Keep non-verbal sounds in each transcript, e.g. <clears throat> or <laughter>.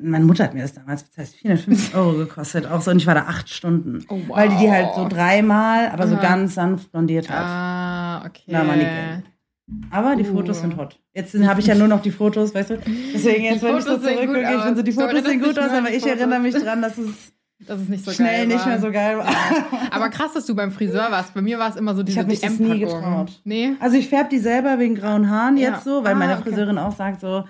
Meine Mutter hat mir das damals bezahlt, 450 Euro gekostet, auch so. Und ich war da acht Stunden. Oh, wow. Weil die die halt so dreimal, aber Aha. so ganz sanft blondiert hat. Ah, okay. Die Geld. Aber die uh. Fotos sind hot. Jetzt habe ich ja nur noch die Fotos, weißt du? Deswegen jetzt, wenn ich so zurückgucke, ich finde so, die Fotos sehen gut aus, aber ich erinnere mich dran, dass es dass es nicht so schnell nicht mehr so geil war. Ja. <laughs> Aber krass, dass du beim Friseur warst. Bei mir war es immer so diese Ich habe mich das nie getraut. Nee. Also ich färbe die selber wegen grauen Haaren ja. jetzt so, weil ah, meine Friseurin okay. auch sagt so,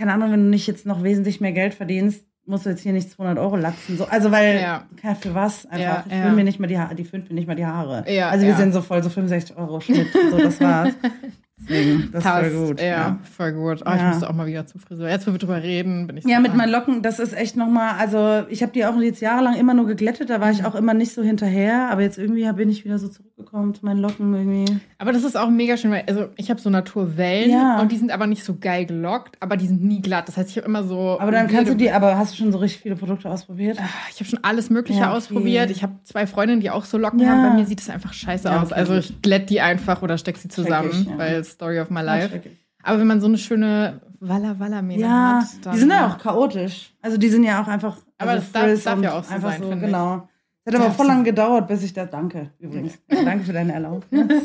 keine Ahnung, wenn du nicht jetzt noch wesentlich mehr Geld verdienst, musst du jetzt hier nicht 200 Euro latzen. So, also weil, ja. für was einfach. Ja, ich ja. mir nicht mal die Haare, die fünf mir nicht mal die Haare. Ja, also wir sind so voll so 65 Euro Schnitt. so, das war's. <laughs> Deswegen, <laughs> das Passt, ist voll gut. Ja, ja. voll gut. Oh, ja. Ich müsste auch mal wieder zum Friseur. Jetzt, wo wir drüber reden, bin ich Ja, mit meinen Locken, das ist echt nochmal, also ich habe die auch jetzt jahrelang immer nur geglättet, da war ich mhm. auch immer nicht so hinterher, aber jetzt irgendwie bin ich wieder so zurückgekommen zu meinen Locken irgendwie. Aber das ist auch mega schön, weil also ich habe so Naturwellen ja. und die sind aber nicht so geil gelockt, aber die sind nie glatt. Das heißt, ich habe immer so. Aber dann kannst du die, aber hast du schon so richtig viele Produkte ausprobiert? Ah, ich habe schon alles Mögliche ja, okay. ausprobiert. Ich habe zwei Freundinnen, die auch so Locken haben. Bei mir sieht es einfach scheiße aus. Also ich glätte die einfach oder steck sie zusammen, weil Story of my life. Aber wenn man so eine schöne Walla Walla Mähne ja, hat, dann. Die sind ja auch chaotisch. Also die sind ja auch einfach. Aber also das darf, darf ja auch so sein, so, genau. Es hat aber voll lang gedauert, bis ich das. Danke übrigens. <laughs> danke für deine Erlaubnis. <laughs>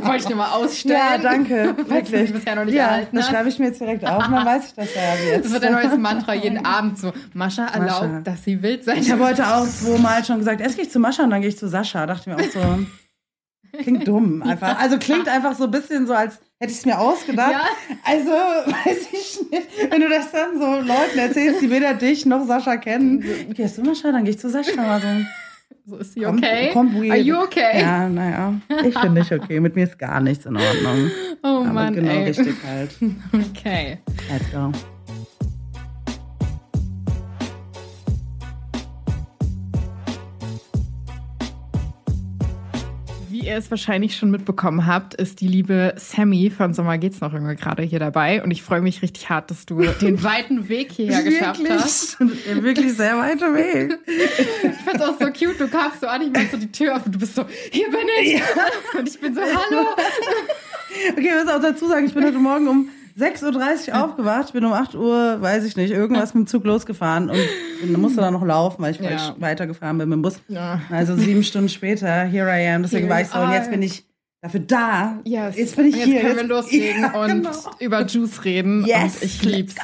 Wollte ich dir mal ausstellen. Ja, danke. <laughs> Wirklich. bisher noch nicht ja, erhalten das schreibe ich mir jetzt direkt auf dann weiß ich das ja jetzt. Das wird ein neues Mantra jeden Abend so. Mascha erlaubt, Mascha. dass sie wild sein Ich habe heute auch zweimal schon gesagt, erst gehe ich zu Mascha und dann gehe ich zu Sascha. Dachte mir auch so. Klingt dumm einfach. Also klingt einfach so ein bisschen so, als hätte ich es mir ausgedacht. Ja. Also, <laughs> weiß ich nicht. Wenn du das dann so Leuten erzählst, die weder dich noch Sascha kennen. Gehst du mal dann gehe ich zu Sascha. Also, so ist sie okay? Kommt, kommt Are you okay? Ja, naja. Ich bin nicht okay. Mit mir ist gar nichts in Ordnung. Oh Aber Mann, genau ey. richtig halt. <laughs> Okay. Let's go. Ihr es wahrscheinlich schon mitbekommen habt, ist die liebe Sammy von Sommer geht's noch irgendwie gerade hier dabei. Und ich freue mich richtig hart, dass du den <laughs> weiten Weg hierher geschafft hast. Wirklich sehr weiter Weg. ich find's auch so cute. Du kamst so an, ich mach so die Tür auf und du bist so, hier bin ich. Ja. Und ich bin so, hallo. <laughs> Okay, ich muss auch dazu sagen, ich bin heute Morgen um 6.30 Uhr aufgewacht, bin um 8 Uhr, weiß ich nicht, irgendwas mit dem Zug losgefahren und, und musste <laughs> dann noch laufen, weil ich ja. weitergefahren bin mit dem Bus. Ja. Also sieben Stunden später, here I am. Deswegen war ich so, und jetzt bin ich dafür da. Yes. Jetzt bin ich jetzt hier. Jetzt können wir loslegen <laughs> ja, und genau. über Juice reden. Yes. Und ich lieb's.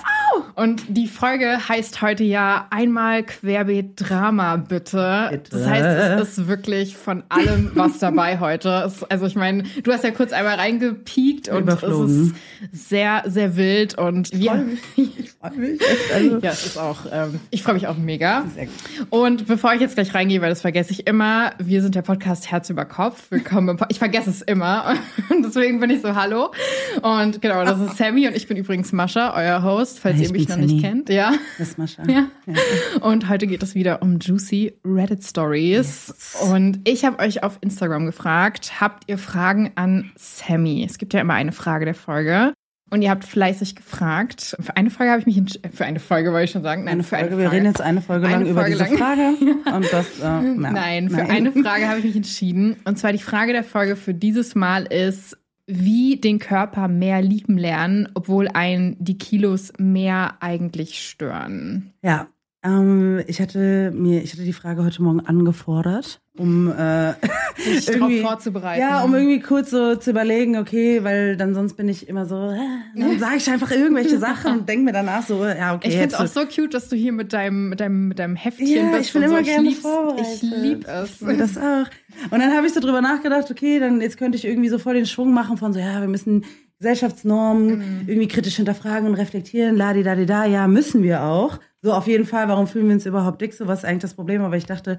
Und die Folge heißt heute ja einmal Querbeet Drama, bitte. bitte. Das heißt, es ist wirklich von allem was dabei <laughs> heute. Es, also ich meine, du hast ja kurz einmal reingepiekt und es ist sehr, sehr wild und ich freue mich. <laughs> Ich freue mich. Echt, also. Ja, es ist auch, ähm, ich freue mich auch mega. Und bevor ich jetzt gleich reingehe, weil das vergesse ich immer, wir sind der Podcast Herz über Kopf. Willkommen ich vergesse es immer. <laughs> Und deswegen bin ich so Hallo. Und genau, das ist Sammy und ich bin übrigens Mascha, euer Host, falls ihr mich noch nicht kennt. Ja. Das ist Mascha. Ja. Und heute geht es wieder um juicy Reddit Stories. Yes. Und ich habe euch auf Instagram gefragt, habt ihr Fragen an Sammy? Es gibt ja immer eine Frage der Folge. Und ihr habt fleißig gefragt. Für eine Frage habe ich mich für eine Folge wollte ich schon sagen. Nein, eine für Folge. eine Frage. Wir reden jetzt eine Folge lang eine über Folge diese lang. Frage. <laughs> Und das, äh, nein, für nein. eine Frage habe ich mich entschieden. Und zwar die Frage der Folge für dieses Mal ist, wie den Körper mehr lieben lernen, obwohl einen die Kilos mehr eigentlich stören. Ja, ähm, ich hatte mir, ich hatte die Frage heute Morgen angefordert, um äh, <laughs> sich darauf vorzubereiten. Ja, um irgendwie kurz so zu überlegen, okay, weil dann sonst bin ich immer so, äh, dann sage ich einfach irgendwelche Sachen und denke mir danach so, ja, okay. Ich finde es auch so cute, dass du hier mit deinem, mit deinem, mit deinem Heftchen ja, bist. Ich bin immer so. gerne ich vorbereitet. Ich liebe es. Und das auch. Und dann habe ich so drüber nachgedacht, okay, dann jetzt könnte ich irgendwie so voll den Schwung machen von so, ja, wir müssen Gesellschaftsnormen mhm. irgendwie kritisch hinterfragen und reflektieren, la di da di da, ja, müssen wir auch. So auf jeden Fall, warum fühlen wir uns überhaupt dick? So was ist eigentlich das Problem? Aber ich dachte,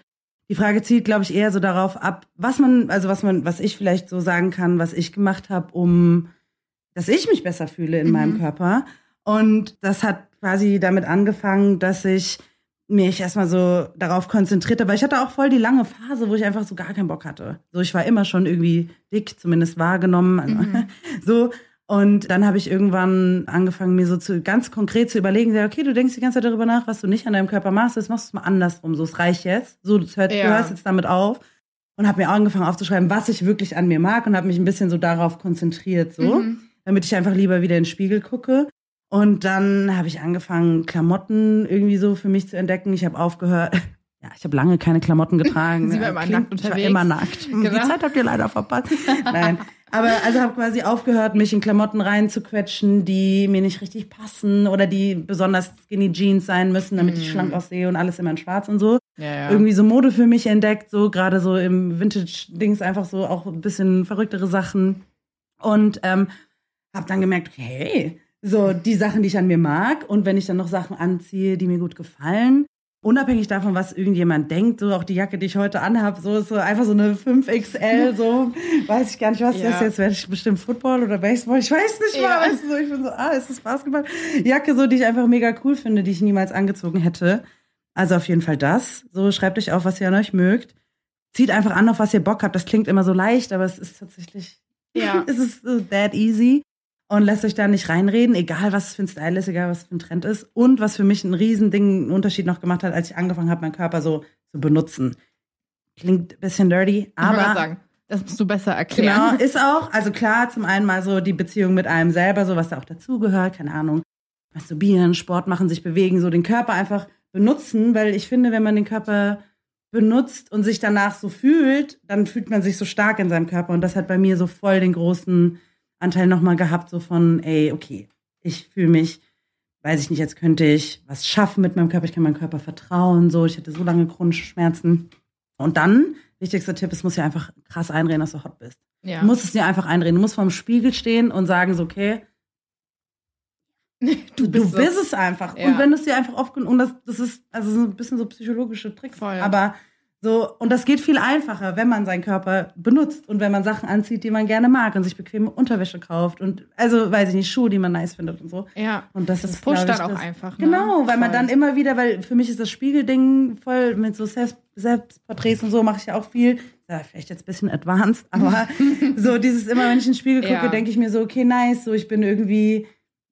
die Frage zielt, glaube ich, eher so darauf ab, was man, also was man, was ich vielleicht so sagen kann, was ich gemacht habe, um, dass ich mich besser fühle in mhm. meinem Körper. Und das hat quasi damit angefangen, dass ich mich erstmal so darauf konzentriert habe, weil ich hatte auch voll die lange Phase, wo ich einfach so gar keinen Bock hatte. So, ich war immer schon irgendwie dick, zumindest wahrgenommen. Mhm. <laughs> So, und dann habe ich irgendwann angefangen, mir so zu, ganz konkret zu überlegen, okay, du denkst die ganze Zeit darüber nach, was du nicht an deinem Körper machst, das machst du mal andersrum. So, es reicht jetzt. So, du, hört, ja. du hörst jetzt damit auf. Und habe mir angefangen aufzuschreiben, was ich wirklich an mir mag und habe mich ein bisschen so darauf konzentriert, so, mhm. damit ich einfach lieber wieder in den Spiegel gucke. Und dann habe ich angefangen, Klamotten irgendwie so für mich zu entdecken. Ich habe aufgehört. <laughs> Ja, ich habe lange keine Klamotten getragen. <laughs> Sie war immer Klingt, nackt unterwegs. Ich war immer nackt. Genau. Die Zeit habt ihr leider verpasst. Nein, aber also habe quasi aufgehört, mich in Klamotten reinzuquetschen, die mir nicht richtig passen oder die besonders skinny Jeans sein müssen, damit mm. ich schlank aussehe und alles immer in schwarz und so. Ja, ja. Irgendwie so Mode für mich entdeckt, so gerade so im Vintage-Dings einfach so auch ein bisschen verrücktere Sachen. Und ähm, habe dann gemerkt, hey, so die Sachen, die ich an mir mag und wenn ich dann noch Sachen anziehe, die mir gut gefallen, unabhängig davon, was irgendjemand denkt, so auch die Jacke, die ich heute anhabe, so ist so einfach so eine 5XL, <laughs> so weiß ich gar nicht, was ja. das jetzt, werde ich bestimmt Football oder Baseball, ich weiß nicht ja. mal, weißt du, so, ich bin so, ah, ist das Basketball? Jacke, so, die ich einfach mega cool finde, die ich niemals angezogen hätte. Also auf jeden Fall das. So, schreibt euch auf, was ihr an euch mögt. Zieht einfach an, auf was ihr Bock habt. Das klingt immer so leicht, aber es ist tatsächlich, ja. <laughs> es ist so that easy und lässt euch da nicht reinreden, egal was für ein Style ist, egal was für ein Trend ist. Und was für mich ein Riesending, einen Unterschied noch gemacht hat, als ich angefangen habe, meinen Körper so zu benutzen. Klingt ein bisschen dirty, aber. Ich sagen, das musst du besser erklären. Genau, ist auch, also klar, zum einen mal so die Beziehung mit einem selber, so was da auch dazugehört, keine Ahnung. Masturbieren, Sport machen, sich bewegen, so den Körper einfach benutzen, weil ich finde, wenn man den Körper benutzt und sich danach so fühlt, dann fühlt man sich so stark in seinem Körper. Und das hat bei mir so voll den großen Anteil nochmal gehabt, so von, ey, okay, ich fühle mich, weiß ich nicht, jetzt könnte ich was schaffen mit meinem Körper, ich kann meinem Körper vertrauen, so, ich hatte so lange chronische Schmerzen. Und dann, wichtigster Tipp, es muss ja einfach krass einreden, dass du hot bist. Ja. Du musst es dir einfach einreden. Du musst vorm Spiegel stehen und sagen so, okay, <laughs> du bist, du bist es. einfach. Ja. Und wenn es dir einfach oft und das, das ist also so ein bisschen so psychologische Tricks, Voll. aber so, und das geht viel einfacher, wenn man seinen Körper benutzt und wenn man Sachen anzieht, die man gerne mag und sich bequeme Unterwäsche kauft und also weiß ich nicht, Schuhe, die man nice findet und so. Ja. Und das, das ist, pusht dann auch das, einfach. Ne? Genau, weil voll. man dann immer wieder, weil für mich ist das Spiegelding voll mit so Selbst, Selbstporträts und so mache ich ja auch viel. Ja, vielleicht jetzt ein bisschen advanced, aber <laughs> so dieses immer, wenn ich in den Spiegel gucke, ja. denke ich mir so, okay, nice, so ich bin irgendwie,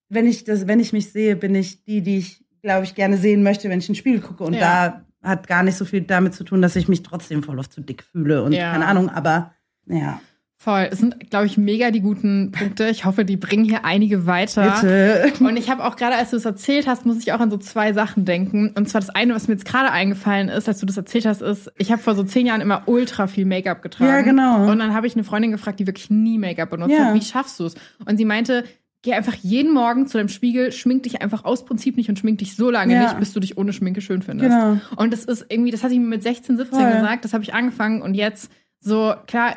wenn ich das, wenn ich mich sehe, bin ich die, die ich, glaube ich, gerne sehen möchte, wenn ich in den Spiegel gucke und ja. da hat gar nicht so viel damit zu tun, dass ich mich trotzdem voll oft zu dick fühle und ja. keine Ahnung, aber ja. Voll. Es sind, glaube ich, mega die guten Punkte. Ich hoffe, die bringen hier einige weiter. Bitte. <laughs> Und ich habe auch gerade, als du es erzählt hast, muss ich auch an so zwei Sachen denken. Und zwar das eine, was mir jetzt gerade eingefallen ist, als du das erzählt hast, ist, ich habe vor so zehn Jahren immer ultra viel Make-up getragen. Ja, genau. Und dann habe ich eine Freundin gefragt, die wirklich nie Make-up benutzt ja. hat. Wie schaffst du es? Und sie meinte, geh einfach jeden Morgen zu deinem Spiegel, schmink dich einfach aus Prinzip nicht und schmink dich so lange ja. nicht, bis du dich ohne Schminke schön findest. Genau. Und das ist irgendwie, das hatte ich mir mit 16, 17 Voll. gesagt, das habe ich angefangen und jetzt so, klar,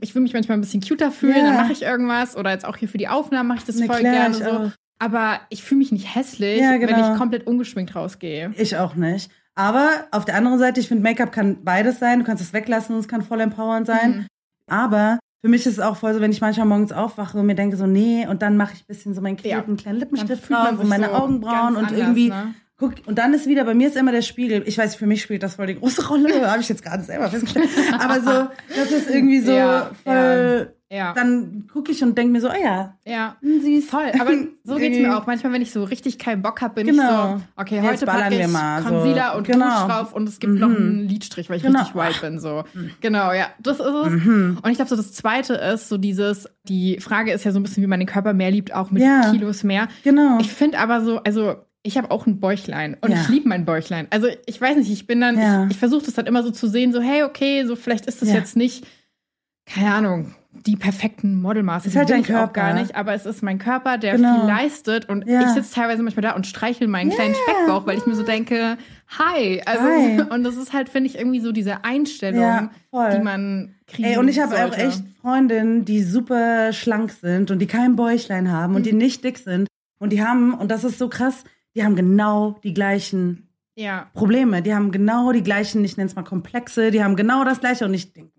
ich will mich manchmal ein bisschen cuter fühlen, ja. dann mache ich irgendwas oder jetzt auch hier für die Aufnahmen mache ich das Na, voll klar, gerne so. Auch. Aber ich fühle mich nicht hässlich, ja, genau. wenn ich komplett ungeschminkt rausgehe. Ich auch nicht. Aber auf der anderen Seite, ich finde, Make-up kann beides sein. Du kannst es weglassen und es kann voll empowernd sein. Mhm. Aber für mich ist es auch voll so, wenn ich manchmal morgens aufwache und mir denke so, nee, und dann mache ich ein bisschen so meinen ja. kleinen Lippenstift drauf und meine so Augenbrauen und anders, irgendwie ne? guck, und dann ist wieder, bei mir ist immer der Spiegel, ich weiß, für mich spielt das voll die große Rolle, <laughs> habe ich jetzt gerade selber festgestellt, aber so, das ist irgendwie so ja, voll, ja. Dann gucke ich und denke mir so, oh ja. Ja. Sie ist voll. Aber <laughs> so geht's mir auch. Manchmal, wenn ich so richtig keinen Bock habe, bin genau. ich so, okay, Jetzt heute packe ich mal Concealer so. und genau. Rouge drauf und es gibt mhm. noch einen Lidstrich, weil ich genau. richtig white bin. So. Mhm. Genau, ja. Das ist es. Mhm. Und ich glaube, so das Zweite ist so dieses, die Frage ist ja so ein bisschen, wie man den Körper mehr liebt, auch mit ja. Kilos mehr. Genau. Ich finde aber so, also ich habe auch ein Bäuchlein und ja. ich liebe mein Bäuchlein. Also ich weiß nicht, ich bin dann, ja. ich, ich versuche das dann immer so zu sehen, so hey, okay, so vielleicht ist das ja. jetzt nicht, keine Ahnung, die perfekten Modelmaße. Ist halt dein Körper. gar nicht, aber es ist mein Körper, der genau. viel leistet und ja. ich sitze teilweise manchmal da und streichel meinen yeah. kleinen Speckbauch, weil ich mir so denke, hi. Also hi. <laughs> und das ist halt finde ich irgendwie so diese Einstellung, ja, die man kriegt. Ey, und ich habe auch echt Freundinnen, die super schlank sind und die kein Bäuchlein haben mhm. und die mhm. nicht dick sind und die haben und das ist so krass, die haben genau die gleichen ja. Probleme, die haben genau die gleichen, ich nenne es mal Komplexe, die haben genau das gleiche und ich denke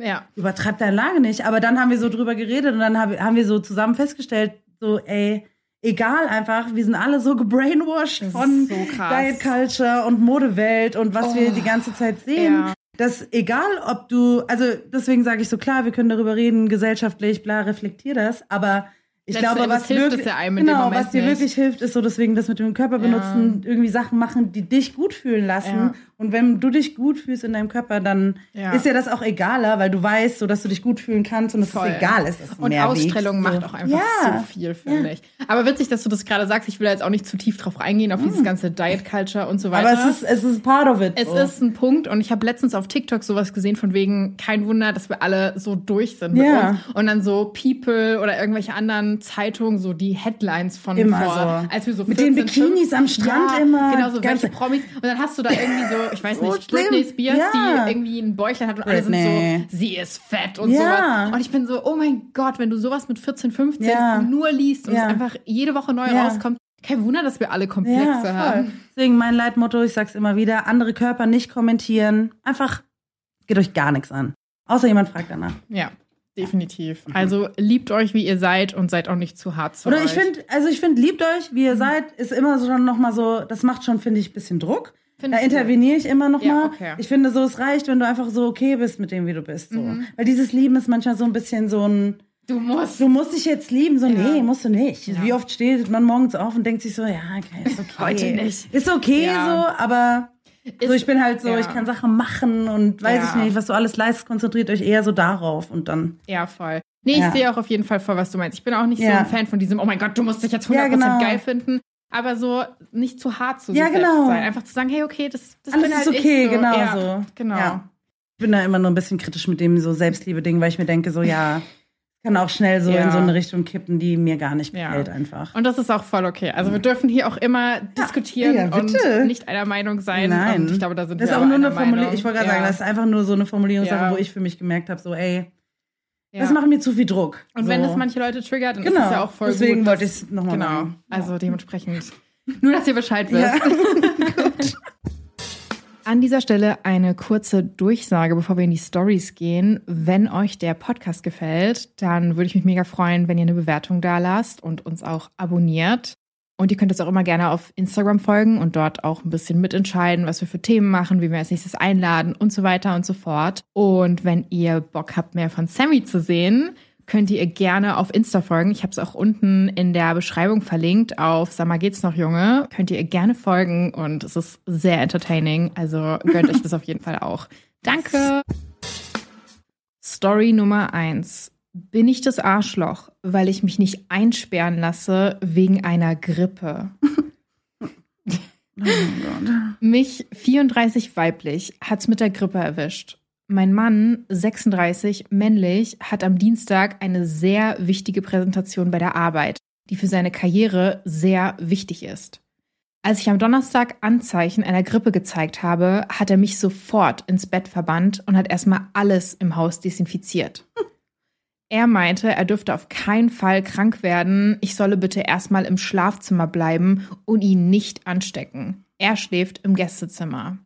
ja. Übertreib deine Lage nicht. Aber dann haben wir so drüber geredet und dann haben wir so zusammen festgestellt, so, ey, egal einfach, wir sind alle so gebrainwashed von so Diet Culture und Modewelt und was oh, wir die ganze Zeit sehen. Ja. Dass egal, ob du, also deswegen sage ich so klar, wir können darüber reden, gesellschaftlich, bla, reflektier das, aber ich Letzte glaube, was wirklich, ja genau, was dir nicht. wirklich hilft, ist so deswegen das mit dem Körper benutzen, ja. irgendwie Sachen machen, die dich gut fühlen lassen. Ja. Und wenn du dich gut fühlst in deinem Körper, dann Ja. ist ja das auch egaler, weil du weißt, so dass du dich gut fühlen kannst und Voll. es egal ist. Du Und Ausstrahlung wiegst, macht so. auch einfach ja. so viel, finde ich. Aber witzig, dass du das gerade sagst. Ich will da jetzt auch nicht zu tief drauf eingehen, auf dieses ganze Diet Culture und so weiter. Aber es ist, es ist part of it. Es so. ist ein Punkt und ich habe letztens auf TikTok sowas gesehen von wegen, kein Wunder, dass wir alle so durch sind mit Ja. uns. Und dann so People oder irgendwelche anderen Zeitungen, so die Headlines von Immer vor, so. als wir so Mit den 14, Bikinis am Strand ja, immer, Genau, so ganze- welche Promis. Und dann hast du da irgendwie so, ich weiß So nicht, schlimm. Britney Spears, Ja. die irgendwie ein Bäuchlein hat und alle sind Britney. so, sie ist fett und Ja. sowas. Und ich bin so, oh mein Gott, wenn du sowas mit 14, 15 Ja. nur liest und es einfach jede Woche neu rauskommt, kein Wunder, dass wir alle Komplexe haben. Deswegen mein Leitmotto, ich sag's immer wieder, andere Körper nicht kommentieren. Einfach geht euch gar nichts an. Außer jemand fragt danach. Ja, definitiv. Also liebt euch, wie ihr seid und seid auch nicht zu hart zu Oder euch. ich finde, also ich finde, liebt euch, wie ihr seid, ist immer so schon nochmal so, das macht schon, finde ich, ein bisschen Druck. Find da interveniere ich immer noch Ja, mal. okay. Ich finde so, es reicht, wenn du einfach so okay bist mit dem, wie du bist. So. Mhm. Weil dieses Lieben ist manchmal so ein bisschen so ein, Du musst. du musst dich jetzt lieben. So, Ja. nee, musst du nicht. Ja. Wie oft steht man morgens auf und denkt sich so, ja, okay, ist <laughs> okay. Heute nicht. Ist okay so, aber so, ich bin halt so, ich kann Sachen machen und weiß ich nicht, was du alles leistest, konzentriert euch eher so darauf und dann. Ja, voll. Nee, ich sehe auch auf jeden Fall voll, was du meinst. Ich bin auch nicht so ein Fan von diesem, oh mein Gott, du musst dich jetzt 100% Ja, genau. geil finden. Aber so nicht zu hart zu Ja, genau. sein. Einfach zu sagen, hey, okay, das, das Alles bin ist halt okay, ich so. genau ja, so. Genau. Ja. Ich bin da immer nur ein bisschen kritisch mit dem so Selbstliebe-Ding, weil ich mir denke, so, ja, kann auch schnell so in so eine Richtung kippen, die mir gar nicht gefällt einfach. Und das ist auch voll okay. Also wir dürfen hier auch immer diskutieren und nicht einer Meinung sein. Nein. Und ich glaube, da sind das ist wir auch aber nur eine Formulierung. Ich wollte gerade sagen, das ist einfach nur so eine Formulierungssache, wo ich für mich gemerkt habe, so, ey, Ja. das macht mir zu viel Druck. Und so. wenn das manche Leute triggert, dann Genau. ist es ja auch voll Deswegen gut. wollte dass- ich's noch mal Genau. sagen. Also dementsprechend. Nur, dass ihr Bescheid wisst. <laughs> Ja. An dieser Stelle eine kurze Durchsage, bevor wir in die Stories gehen. Wenn euch der Podcast gefällt, dann würde ich mich mega freuen, wenn ihr eine Bewertung da lasst und uns auch abonniert. Und ihr könnt uns auch immer gerne auf Instagram folgen und dort auch ein bisschen mitentscheiden, was wir für Themen machen, wie wir als nächstes einladen und so weiter und so fort. Und wenn ihr Bock habt, mehr von Sammy zu sehen, könnt ihr gerne auf Insta folgen. Ich habe es auch unten in der Beschreibung verlinkt auf Sag mal geht's noch Junge. Könnt ihr ihr gerne folgen und es ist sehr entertaining. Also gönnt euch <laughs> das auf jeden Fall auch. Danke. Story Nummer eins. Bin ich das Arschloch, weil ich mich nicht einsperren lasse wegen einer Grippe? Oh. Mich 34 weiblich hat's mit der Grippe erwischt. Mein Mann, 36 männlich, hat am Dienstag eine sehr wichtige Präsentation bei der Arbeit, die für seine Karriere sehr wichtig ist. Als ich am Donnerstag Anzeichen einer Grippe gezeigt habe, hat er mich sofort ins Bett verbannt und hat erstmal alles im Haus desinfiziert. Er meinte, er dürfte auf keinen Fall krank werden, ich solle bitte erstmal im Schlafzimmer bleiben und ihn nicht anstecken. Er schläft im Gästezimmer.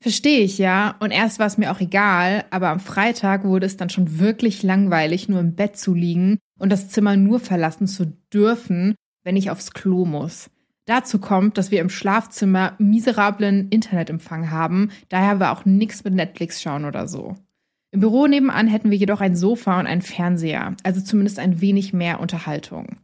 Verstehe ich ja, und erst war es mir auch egal, aber am Freitag wurde es dann schon wirklich langweilig, nur im Bett zu liegen und das Zimmer nur verlassen zu dürfen, wenn ich aufs Klo muss. Dazu kommt, dass wir im Schlafzimmer miserablen Internetempfang haben, daher war auch nichts mit Netflix schauen oder so. Im Büro nebenan hätten wir jedoch ein Sofa und einen Fernseher, also zumindest ein wenig mehr Unterhaltung.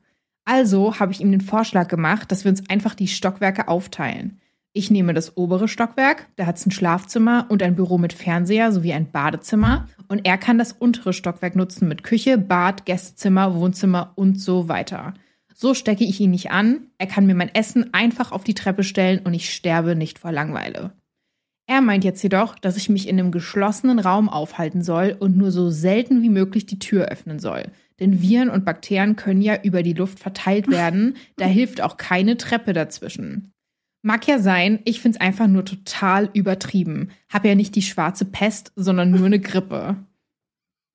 Also habe ich ihm den Vorschlag gemacht, dass wir uns einfach die Stockwerke aufteilen. Ich nehme das obere Stockwerk, da hat es ein Schlafzimmer und ein Büro mit Fernseher sowie ein Badezimmer. Und er kann das untere Stockwerk nutzen mit Küche, Bad, Gästezimmer, Wohnzimmer und so weiter. So stecke ich ihn nicht an, er kann mir mein Essen einfach auf die Treppe stellen und ich sterbe nicht vor Langeweile. Er meint jetzt jedoch, dass ich mich in einem geschlossenen Raum aufhalten soll und nur so selten wie möglich die Tür öffnen soll. Denn Viren und Bakterien können ja über die Luft verteilt werden, da hilft auch keine Treppe dazwischen. Mag ja sein, ich find's einfach nur total übertrieben. Hab ja nicht die schwarze Pest, sondern nur eine Grippe.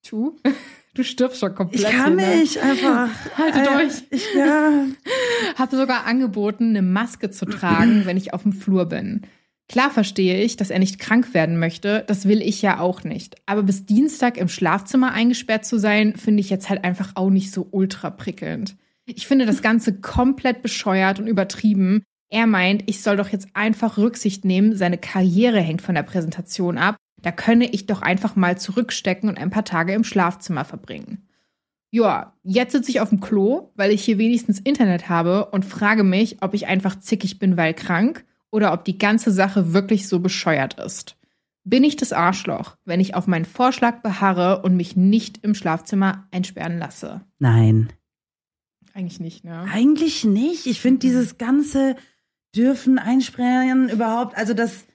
Tu? <laughs> Du stirbst schon komplett. Ich kann hier, ne? nicht einfach. Haltet Äh, euch. Ich, ja. <laughs> Habe sogar angeboten, eine Maske zu tragen, wenn ich auf dem Flur bin. Klar verstehe ich, dass er nicht krank werden möchte, das will ich ja auch nicht. Aber bis Dienstag im Schlafzimmer eingesperrt zu sein, finde ich jetzt halt einfach auch nicht so ultra prickelnd. Ich finde das Ganze komplett bescheuert und übertrieben. Er meint, ich soll doch jetzt einfach Rücksicht nehmen, seine Karriere hängt von der Präsentation ab. Da könne ich doch einfach mal zurückstecken und ein paar Tage im Schlafzimmer verbringen. Ja, jetzt sitze ich auf dem Klo, weil ich hier wenigstens Internet habe und frage mich, ob ich einfach zickig bin, weil krank oder ob die ganze Sache wirklich so bescheuert ist. Bin ich das Arschloch, wenn ich auf meinen Vorschlag beharre und mich nicht im Schlafzimmer einsperren lasse? Nein. Eigentlich nicht, ne? Eigentlich nicht. Ich finde dieses ganze dürfen einsperren überhaupt, also dass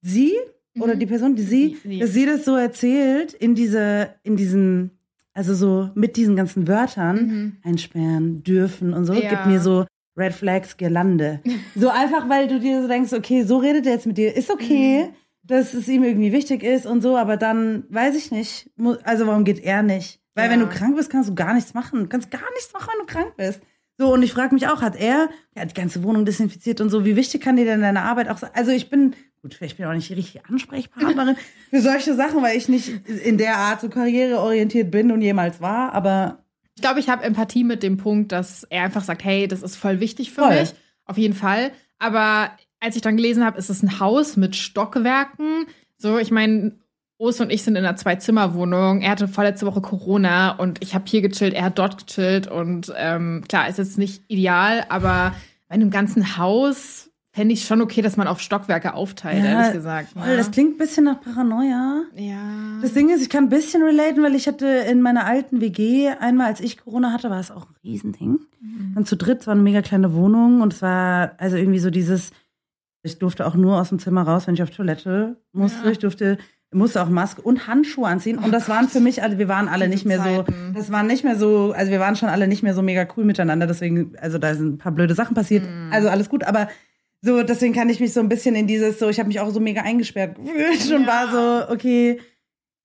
sie oder Mhm. die Person, die sie, Sie, sie. dass sie das so erzählt in diese, in diesen, also so mit diesen ganzen Wörtern Mhm. einsperren dürfen und so, Ja. gibt mir so Red Flags Girlande. so einfach, weil du dir so denkst, okay, so redet er jetzt mit dir, ist okay, Mhm. dass es ihm irgendwie wichtig ist und so, aber dann weiß ich nicht, also warum geht er nicht? Weil Ja. wenn du krank bist, kannst du gar nichts machen. Du kannst gar nichts machen, wenn du krank bist. So, und ich frage mich auch, hat er, hat die ganze Wohnung desinfiziert und so, wie wichtig kann dir denn deine Arbeit auch sein? Also ich bin, gut, vielleicht bin ich auch nicht die richtige Ansprechpartnerin <laughs> für solche Sachen, weil ich nicht in der Art so karriereorientiert bin und jemals war, aber Ich glaube, ich habe Empathie mit dem Punkt, dass er einfach sagt, hey, das ist voll wichtig für Voll. mich. Auf jeden Fall. Aber als ich dann gelesen habe, ist es ein Haus mit Stockwerken. So, ich meine, Urs und ich sind in einer Zwei-Zimmer-Wohnung. Er hatte vorletzte Woche Corona und ich habe hier gechillt, er hat dort gechillt. Und ähm, klar, ist jetzt nicht ideal, aber bei einem ganzen Haus fände ich schon okay, dass man auf Stockwerke aufteilt, Ja, ehrlich gesagt. voll, ne? das klingt ein bisschen nach Paranoia. ja. Das Ding ist, ich kann ein bisschen relaten, weil ich hatte in meiner alten WG einmal, als ich Corona hatte, war es auch ein Riesending. Dann zu dritt, es war eine mega kleine Wohnung und es war also irgendwie so dieses, ich durfte auch nur aus dem Zimmer raus, wenn ich auf Toilette musste. Ja. Ich durfte, musste auch Maske und Handschuhe anziehen. Und das waren für mich alle, wir waren alle nicht mehr so, das waren nicht mehr so, also wir waren schon alle nicht mehr so mega cool miteinander. Deswegen, also da sind ein paar blöde Sachen passiert. Mhm. Also alles gut, aber so, deswegen kann ich mich so ein bisschen in dieses, so, ich habe mich auch so mega eingesperrt gefühlt und Ja. war so, okay,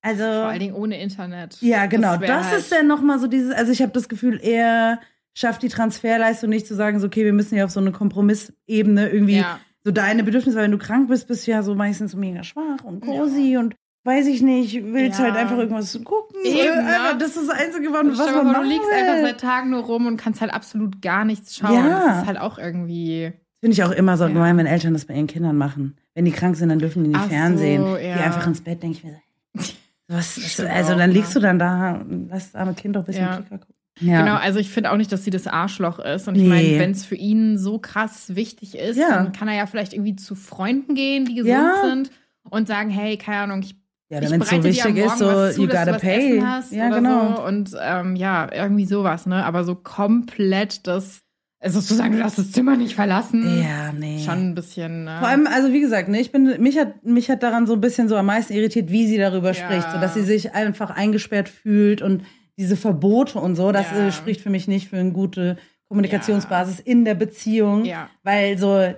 also. Vor allen Dingen ohne Internet. Ja, genau. Das, wär halt- ist dann nochmal so dieses, also ich habe das Gefühl, er schafft die Transferleistung nicht zu sagen, so, okay, wir müssen ja auf so eine Kompromissebene irgendwie Ja. so deine Bedürfnisse, weil wenn du krank bist, bist du ja so meistens so mega schwach und cozy und weiß ich nicht, willst Ja. halt einfach irgendwas gucken. Eben, Äh, ne? einfach, Das ist das Einzige, was, dir man machen du liegst will. einfach seit Tagen nur rum und kannst halt absolut gar nichts schauen. Ja. Das ist halt auch irgendwie. Finde ich auch immer so Ja. gemein, wenn Eltern das bei ihren Kindern machen. Wenn die krank sind, dann dürfen die nicht Ach so, Fernsehen. ja. Die einfach ins Bett, denke ich mir so. <laughs> Was, also dann liegst du dann da und lass das arme Kind doch ein bisschen Ja. Kicker gucken. Ja. Genau, also ich finde auch nicht, dass sie das Arschloch ist. Und ich Nee. meine, wenn es für ihn so krass wichtig ist, Ja. dann kann er ja vielleicht irgendwie zu Freunden gehen, die gesund Ja. sind und sagen, hey, keine Ahnung, ich Ja, wenn es so wichtig ist, so, zu, you gotta pay. Ja, genau. So. Und ähm, ja, irgendwie sowas, ne? Aber so komplett das, also zu sagen, du darfst das Zimmer nicht verlassen, Ja, nee. schon ein bisschen. Ne? Vor allem, also wie gesagt, ne, ich bin, mich hat, mich hat daran so ein bisschen so am meisten irritiert, wie sie darüber Ja. spricht, so dass sie sich einfach eingesperrt fühlt und diese Verbote und so, das Ja. äh, spricht für mich nicht für eine gute Kommunikationsbasis in der Beziehung, Ja. weil so, hä?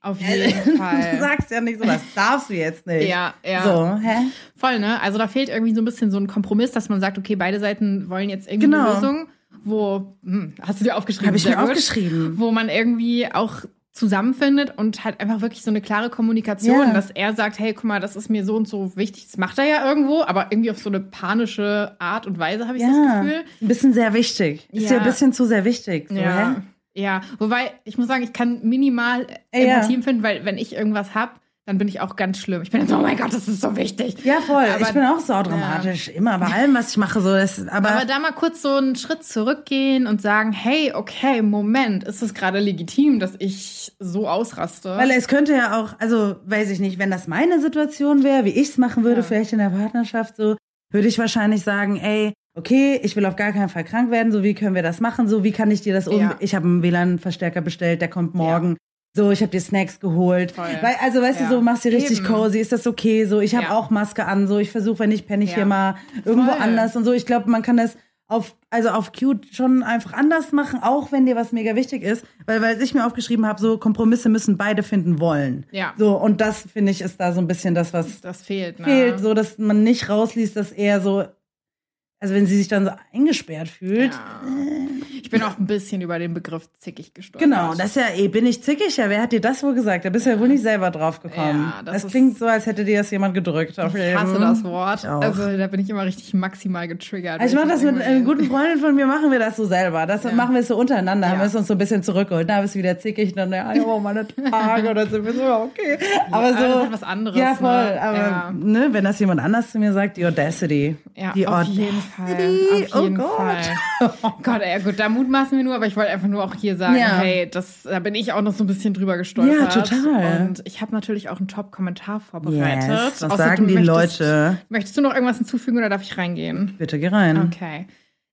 Auf <laughs> du jeden Fall. sagst ja nicht so, das darfst du jetzt nicht. Ja, ja. So, hä? Voll, ne? Also da fehlt irgendwie so ein bisschen so ein Kompromiss, dass man sagt, okay, beide Seiten wollen jetzt irgendwie Genau. eine Lösung, wo, hm, hast du dir aufgeschrieben? Habe ich mir aufgeschrieben. Wo man irgendwie auch zusammenfindet und halt einfach wirklich so eine klare Kommunikation, Ja. dass er sagt, hey, guck mal, das ist mir so und so wichtig, das macht er ja irgendwo, aber irgendwie auf so eine panische Art und Weise habe ich das Ja, Gefühl. ein bisschen sehr wichtig. Ist ja Ja. ein bisschen zu sehr wichtig. So, Ja. hä? Ja, wobei ich muss sagen, ich kann minimal Ey, ja. Empathie empfinden, weil wenn ich irgendwas hab, dann bin ich auch ganz schlimm. Ich bin so, oh mein Gott, das ist so wichtig. Ja, voll. Aber- ich bin auch saudramatisch. Immer bei allem, was ich mache. So, das, aber, Aber da mal kurz so einen Schritt zurückgehen und sagen, hey, okay, Moment, ist es gerade legitim, dass ich so ausraste? Weil es könnte ja auch, also weiß ich nicht, wenn das meine Situation wäre, wie ich es machen würde, Ja. vielleicht in der Partnerschaft, so, würde ich wahrscheinlich sagen, ey, okay, ich will auf gar keinen Fall krank werden, so wie können wir das machen, so wie kann ich dir das um, Ja. ich habe einen WLAN-Verstärker bestellt, der kommt morgen. So, ich habe dir Snacks geholt. Voll. Weil, also, weißt Ja. du, so machst du richtig Eben. cozy, ist das okay? So, ich habe Ja. auch Maske an, so, ich versuche, wenn nicht, penne ich Ja. hier mal irgendwo Voll. anders und so. Ich glaube, man kann das auf, also auf cute schon einfach anders machen, auch wenn dir was mega wichtig ist. Weil, weil ich mir aufgeschrieben habe, so Kompromisse müssen beide finden wollen. Ja. So, und das finde ich ist da so ein bisschen das, was das fehlt, ne? fehlt, so dass man nicht rausliest, dass er so, also wenn sie sich dann so eingesperrt fühlt. Ja. Ich bin auch ein bisschen über den Begriff zickig gestolpert. Genau, das ist ja, eh, bin ich zickig? Ja, wer hat dir das wohl gesagt? Da bist du ja wohl nicht selber drauf gekommen. Ja, das das klingt so, als hätte dir das jemand gedrückt. Auf Ich hasse das Wort. Ich. Also da bin ich immer richtig maximal getriggert. Also ich mache das mit einer guten Freundin von mir, machen wir das so selber. Das Ja. machen wir so untereinander, haben Ja. wir es uns so ein bisschen zurückgeholt. Da bist du wieder zickig, dann, ja, oh, meine Tage, oder sind wir so, okay. Aber so. aber das ist was anderes, Ja, voll. ne? Aber, Ja. ne, wenn das jemand anders zu mir sagt, die Audacity. Ja, die auf Audacity. jeden Fall. Auf Oh jeden Gott. Fall. <laughs> Gott, ey, gut, da mutmaßen wir nur, aber ich wollte einfach nur auch hier sagen, ja. hey, das, da bin ich auch noch so ein bisschen drüber gestolpert. Ja, total. Und ich habe natürlich auch einen Top-Kommentar vorbereitet. Yes. Was Außer sagen die möchtest, Leute? Möchtest du noch irgendwas hinzufügen oder darf ich reingehen? Bitte geh rein. Okay.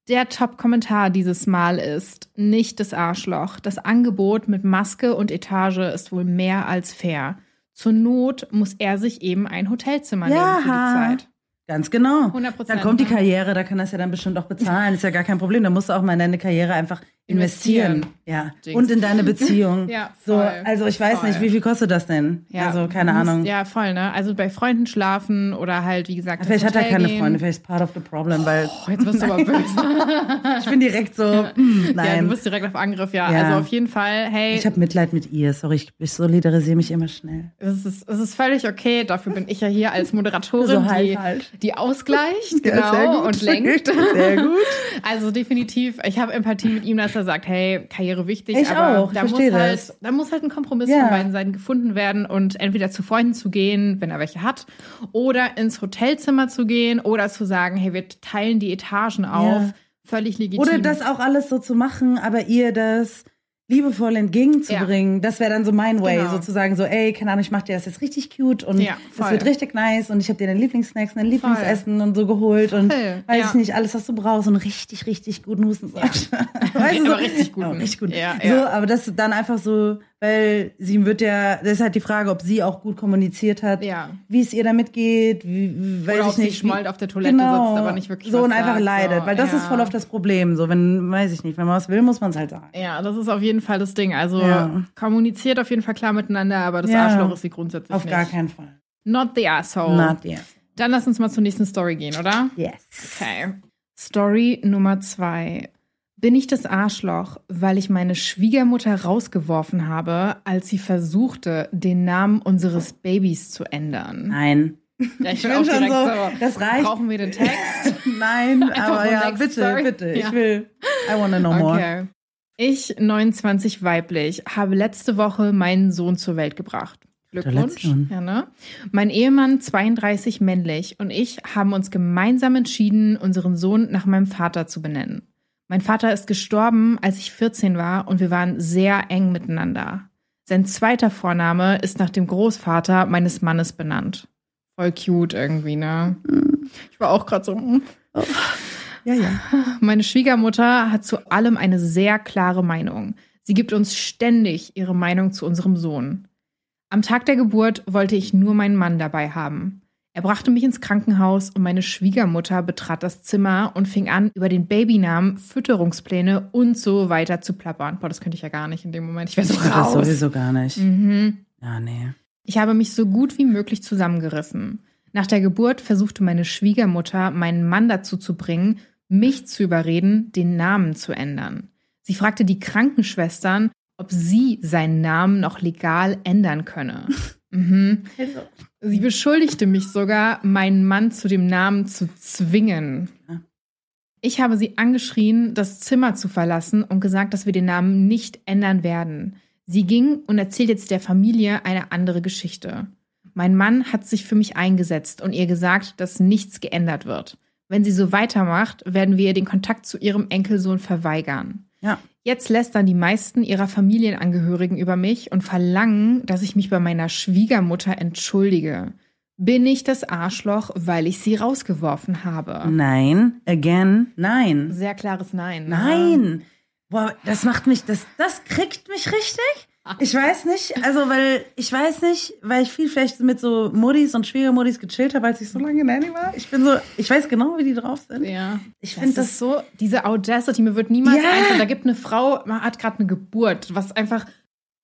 Der Top-Kommentar dieses Mal ist nicht das Arschloch. Das Angebot mit Maske und Etage ist wohl mehr als fair. Zur Not muss er sich eben ein Hotelzimmer ja. nehmen für die Zeit. Ganz genau. 100%. Dann kommt die Karriere, da kann das ja dann bestimmt auch bezahlen. Ist ja gar kein Problem. Da musst du auch mal in deine Karriere einfach investieren. Ja. Jinx. Und in deine <laughs> Beziehung. ja, voll, so, also ich weiß voll. nicht, wie viel kostet das denn? Ja, also keine musst, Ahnung. Ja, voll, ne? Also bei Freunden schlafen oder halt, wie gesagt, Vielleicht hat er keine gehen. Freunde, vielleicht ist part of the problem, weil. Oh, jetzt wirst du aber böse. <laughs> ich bin direkt so, <laughs> mh, nein. Ja, du bist direkt auf Angriff, ja. ja. Also auf jeden Fall, hey. Ich habe Mitleid mit ihr, sorry, ich, ich solidarisiere mich immer schnell. Es ist, es ist völlig okay, dafür bin ich ja hier als Moderatorin, so halt die, halt. die ausgleicht, genau, und lenkt. Sehr gut. Also definitiv, ich habe Empathie mit ihm, dass er sagt, hey, Karriere wichtig, ich aber auch, da, muss halt, da muss halt ein Kompromiss ja. von beiden Seiten gefunden werden und entweder zu Freunden zu gehen, wenn er welche hat, oder ins Hotelzimmer zu gehen oder zu sagen, hey, wir teilen die Etagen auf. Ja. Völlig legitim. Oder das auch alles so zu machen, aber ihr das liebevoll entgegenzubringen. Ja. Das wäre dann so mein Way, genau. sozusagen so, ey, keine Ahnung, ich mach dir das jetzt richtig cute und ja, das wird richtig nice und ich habe dir deine Lieblingssnacks, dein Lieblingsessen und so geholt voll. und weiß ja. ich nicht, alles, was du brauchst und richtig, richtig guten Hustensaft. Ja. <laughs> weißt du, so, richtig gut. richtig gut. So, aber das dann einfach so weil sie wird ja, das ist halt die Frage, ob sie auch gut kommuniziert hat, ja. wie es ihr damit geht, wie, weiß Oder ich nicht. Sie schmollt auf der Toilette genau, sitzt, aber nicht wirklich so und sagt, einfach leidet, so. weil das ja. ist voll oft das Problem. So, wenn, weiß ich nicht, wenn man was will, muss man es halt sagen. Ja, das ist auf jeden Fall das Ding. Also ja. kommuniziert auf jeden Fall klar miteinander, aber das Arschloch ist sie grundsätzlich auf nicht. Auf gar keinen Fall. Not the asshole. Not the asshole. Dann lass uns mal zur nächsten Story gehen, oder? Yes. Okay. Story Nummer zwei. Bin ich das Arschloch, weil ich meine Schwiegermutter rausgeworfen habe, als sie versuchte, den Namen unseres Babys zu ändern? Nein. Ja, ich bin auch direkt so, so, das reicht. Brauchen wir den Text? <laughs> Nein, aber ja, bitte, Story. bitte. Ja. Ich will, I wanna know more. Okay. Ich, 29 weiblich, habe letzte Woche meinen Sohn zur Welt gebracht. Glückwunsch. Ja, ne? Mein Ehemann, 32 männlich, und ich haben uns gemeinsam entschieden, unseren Sohn nach meinem Vater zu benennen. Mein Vater ist gestorben, als ich 14 war und wir waren sehr eng miteinander. Sein zweiter Vorname ist nach dem Großvater meines Mannes benannt. Voll cute irgendwie, ne? Ich war auch gerade so. Hm. Oh. Ja, ja. Meine Schwiegermutter hat zu allem eine sehr klare Meinung. Sie gibt uns ständig ihre Meinung zu unserem Sohn. Am Tag der Geburt wollte ich nur meinen Mann dabei haben. Er brachte mich ins Krankenhaus und meine Schwiegermutter betrat das Zimmer und fing an, über den Babynamen, Fütterungspläne und so weiter zu plappern. Boah, das könnte ich ja gar nicht in dem Moment. Ich wäre so raus. Das sowieso gar nicht. Mhm. Ja, nee. Ich habe mich so gut wie möglich zusammengerissen. Nach der Geburt versuchte meine Schwiegermutter, meinen Mann dazu zu bringen, mich zu überreden, den Namen zu ändern. Sie fragte die Krankenschwestern, ob sie seinen Namen noch legal ändern könne. <laughs> Mhm. Also. Sie beschuldigte mich sogar, meinen Mann zu dem Namen zu zwingen. Ich habe sie angeschrien, das Zimmer zu verlassen und gesagt, dass wir den Namen nicht ändern werden. Sie ging und erzählt jetzt der Familie eine andere Geschichte. Mein Mann hat sich für mich eingesetzt und ihr gesagt, dass nichts geändert wird. Wenn sie so weitermacht, werden wir ihr den Kontakt zu ihrem Enkelsohn verweigern. Ja. Jetzt lästern die meisten ihrer Familienangehörigen über mich und verlangen, dass ich mich bei meiner Schwiegermutter entschuldige. Bin ich das Arschloch, weil ich sie rausgeworfen habe? Nein, again, nein. Sehr klares Nein. Ne? Nein. Boah, das macht mich, das, das kriegt mich richtig. Ich weiß nicht, also weil ich weiß nicht, weil ich viel vielleicht mit so Muddis und Schwiegermuddis gechillt habe, als ich so lange Nanny war. Ich bin so, ich weiß genau, wie die drauf sind. Ja. Ich finde das, das so, diese Audacity, mir wird niemals ja. einfallen. Da gibt eine Frau, man hat gerade eine Geburt, was einfach